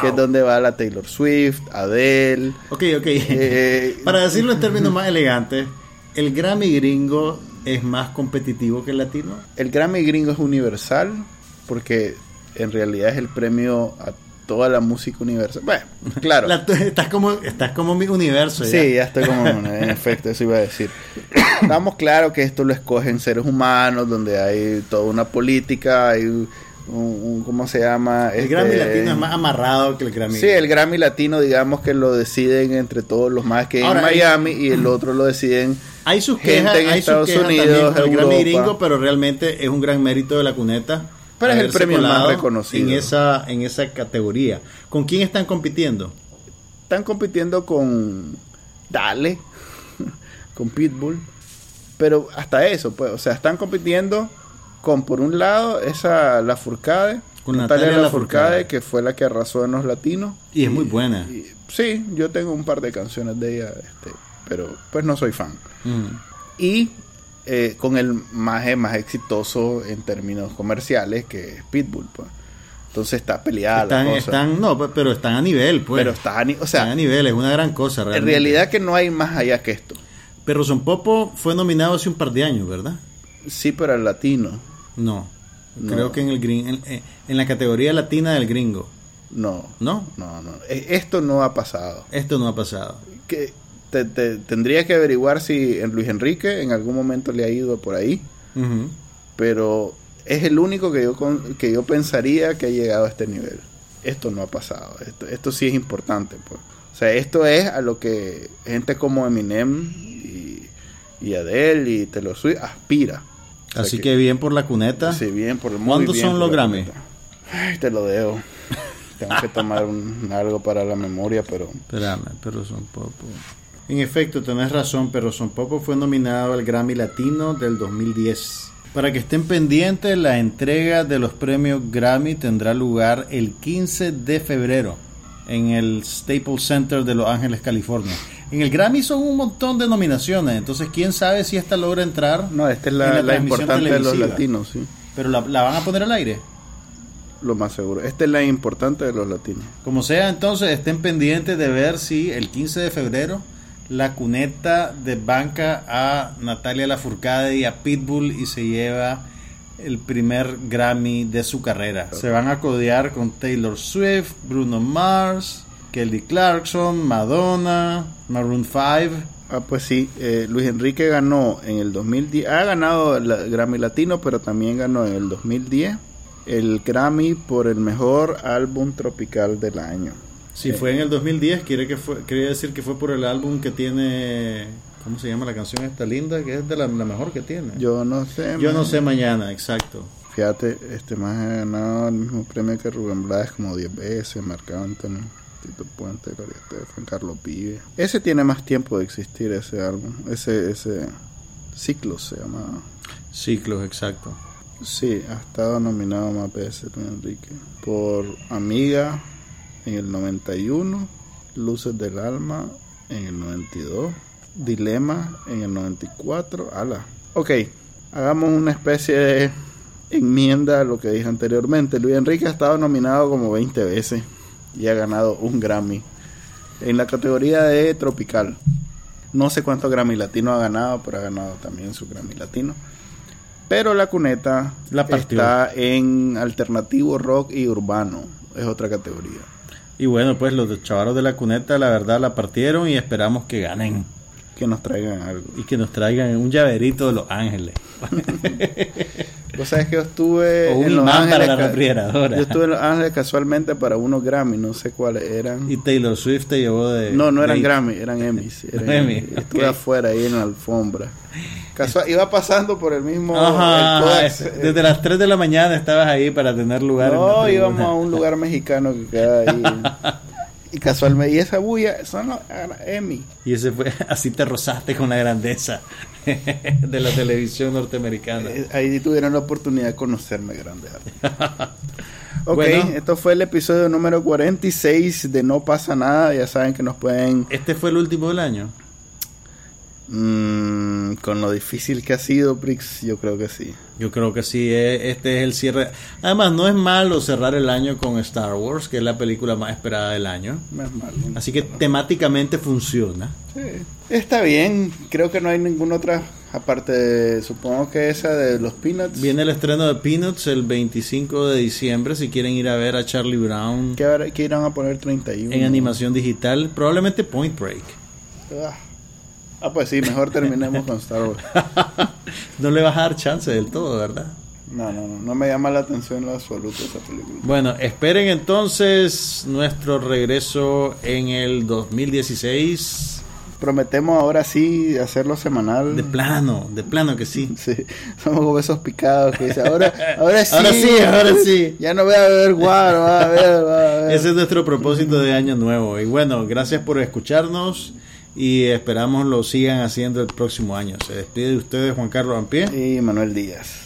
que es donde va la Taylor Swift, Adele. Ok, ok. eh, Para decirlo en términos más elegantes, el Grammy gringo es más competitivo que el latino. El Grammy gringo es universal porque en realidad es el premio a toda la música universal. Bueno, claro. La- estás como estás como mi universo. Sí, ya estoy como en en efecto, eso iba a decir. Estamos claros que esto lo escogen seres humanos, donde hay toda una política, hay un, un- ¿cómo se llama? El Este, Grammy latino es más amarrado que el Grammy. Sí, el Grammy latino, digamos que lo deciden entre todos los más que Ahora, en Miami y el otro lo deciden Hay sus gente quejas, en hay Estados sus quejas Unidos, también el Grammy Europa. gringo, pero realmente es un gran mérito de la cuneta. Pero es el premio más reconocido. En esa, en esa categoría. ¿Con quién están compitiendo? están compitiendo con Dale, con Pitbull, pero hasta eso, pues, o sea, están compitiendo con, por un lado, esa La Furcade, Con Natalia Lafourcade. Lafourcade, que fue la que arrasó en los latinos. Y es muy buena. Y- sí, yo tengo un par de canciones de ella, este, pero pues no soy fan. Mm. Y eh, con el más, más exitoso en términos comerciales, que es Pitbull, pues. Entonces está peleada Están, la cosa. están, no, pe- pero están a nivel, pues. pero está, a o están a sea, nivel, es una gran cosa, en realmente. realidad que no hay más allá que esto. Pero Son Popo fue nominado hace un par de años, ¿verdad? Sí, pero al latino. No. No. Creo que en el green, en, en la categoría latina del gringo. No. ¿No? No, no. E- Esto no ha pasado. Esto no ha pasado. Que te- te- tendría que averiguar si en Luis Enrique en algún momento le ha ido por ahí, pero es el único que yo con- que yo pensaría que ha llegado a este nivel. Esto no ha pasado. Esto, esto sí es importante, pues. O sea, esto es a lo que gente como Eminem y, y Adele y Taylor Swift aspira. O sea Así que, bien por la cuneta. Sí, bien por ¿Cuándo bien son los Grammy? Ay, te lo debo. Tengo que tomar un- algo para la memoria, pero Espérame, pero son Popo. En efecto, tenés razón, pero Son Popo fue nominado al Grammy Latino del 2010. Para que estén pendientes, la entrega de los premios Grammy tendrá lugar el 15 de febrero en el Staples Center de Los Ángeles, California. En el Grammy son un montón de nominaciones, entonces quién sabe si esta logra entrar. no, esta es en la, la importante de los latinos, sí. Pero la, la van a poner al aire. Lo más seguro. Esta es la importante de los latinos. Como sea, entonces estén pendientes de ver si el 15 de febrero la cuneta de banca a Natalia Lafourcade y a Pitbull y se lleva el primer Grammy de su carrera. Se van a codear con Taylor Swift, Bruno Mars, Kelly Clarkson, Madonna, Maroon 5. Ah, pues sí, eh, Luis Enrique ganó en el 2010, ha ganado el Grammy Latino, pero también ganó en el 2010 el Grammy por el mejor álbum tropical del año. Si fue en el 2010, quiere, que fue, quiere decir que fue por el álbum que tiene... ¿Cómo se llama la canción esta linda? Que es de la, la mejor que tiene. Yo no sé. Yo no sé mañana, exacto. Fíjate, este más ha ganado el mismo premio que Rubén Blades como 10 veces, Marc Anthony, Tito Puente, Gloria Estefan, Carlos Pibe. Ese tiene más tiempo de existir, ese álbum. Ese, ese ciclo se llama. Ciclos, exacto. Sí, ha estado nominado más veces Luis Enrique. Por Amiga en el 91, Luces del Alma en el 92, Dilema en el 94. Ala. Ok, hagamos una especie de enmienda a lo que dije anteriormente. Luis Enrique ha estado nominado como 20 veces y ha ganado un Grammy en la categoría de Tropical. No sé cuántos Grammy Latino ha ganado, pero ha ganado también su Grammy Latino. Pero la cuneta La partió. está en alternativo rock y urbano. Es otra categoría. Y bueno, pues los chavaros de la cuneta, la verdad, la partieron y esperamos que ganen. Que nos traigan algo. Y que nos traigan un llaverito de Los Ángeles. Vos sabés que yo estuve O un en Los imán para Ángeles. la ca- refrigeradora. Yo estuve en Los Ángeles casualmente para unos Grammy, no sé cuáles eran. Y Taylor Swift te llevó de... No, no eran de- Grammy, eran Emmys. Eran Emmy, Emmy. Estuve afuera ahí en la alfombra. Casual, iba pasando por el mismo. Ajá, el es- desde las 3 de la mañana estabas ahí para tener lugar en No, tribuna. íbamos a un lugar mexicano que queda ahí. y casualmente, y esa bulla son los Emmy. Y ese fue, así te rozaste con la grandeza de la televisión norteamericana. Eh, Ahí tuvieron la oportunidad de conocerme grande. ok, Bueno. esto fue el episodio número 46 de No pasa nada. Ya saben que nos pueden, Este fue el último del año. Mm, con lo difícil que ha sido, Prix, yo creo que sí. Yo creo que sí, eh, este es el cierre. Además, no es malo cerrar el año con Star Wars, que es la película más esperada del año. No es malo. Así que temáticamente funciona. Sí, Está bien, creo que no hay ninguna otra, aparte de, supongo que esa de los Peanuts. Viene el estreno de Peanuts el 25 de diciembre. Si quieren ir a ver a Charlie Brown que irán a poner 31. en animación digital, probablemente Point Break. Ah. Ah, pues sí, mejor terminemos con Star Wars. no le vas a dar chance del todo, ¿verdad? No, no, no, no me llama la atención en lo absoluto esa película. Bueno, esperen entonces nuestro regreso en el 2016. Prometemos ahora sí hacerlo semanal. De plano, de plano que sí. Sí, somos como esos picados que dicen, ahora, ahora sí. Ahora sí, ahora sí. Ya no voy a beber guaro, a ver, a ver. Ese es nuestro propósito de año nuevo. Y bueno, gracias por escucharnos y esperamos lo sigan haciendo el próximo año. Se despide de ustedes Juan Carlos Ampie. Y Manuel Díaz.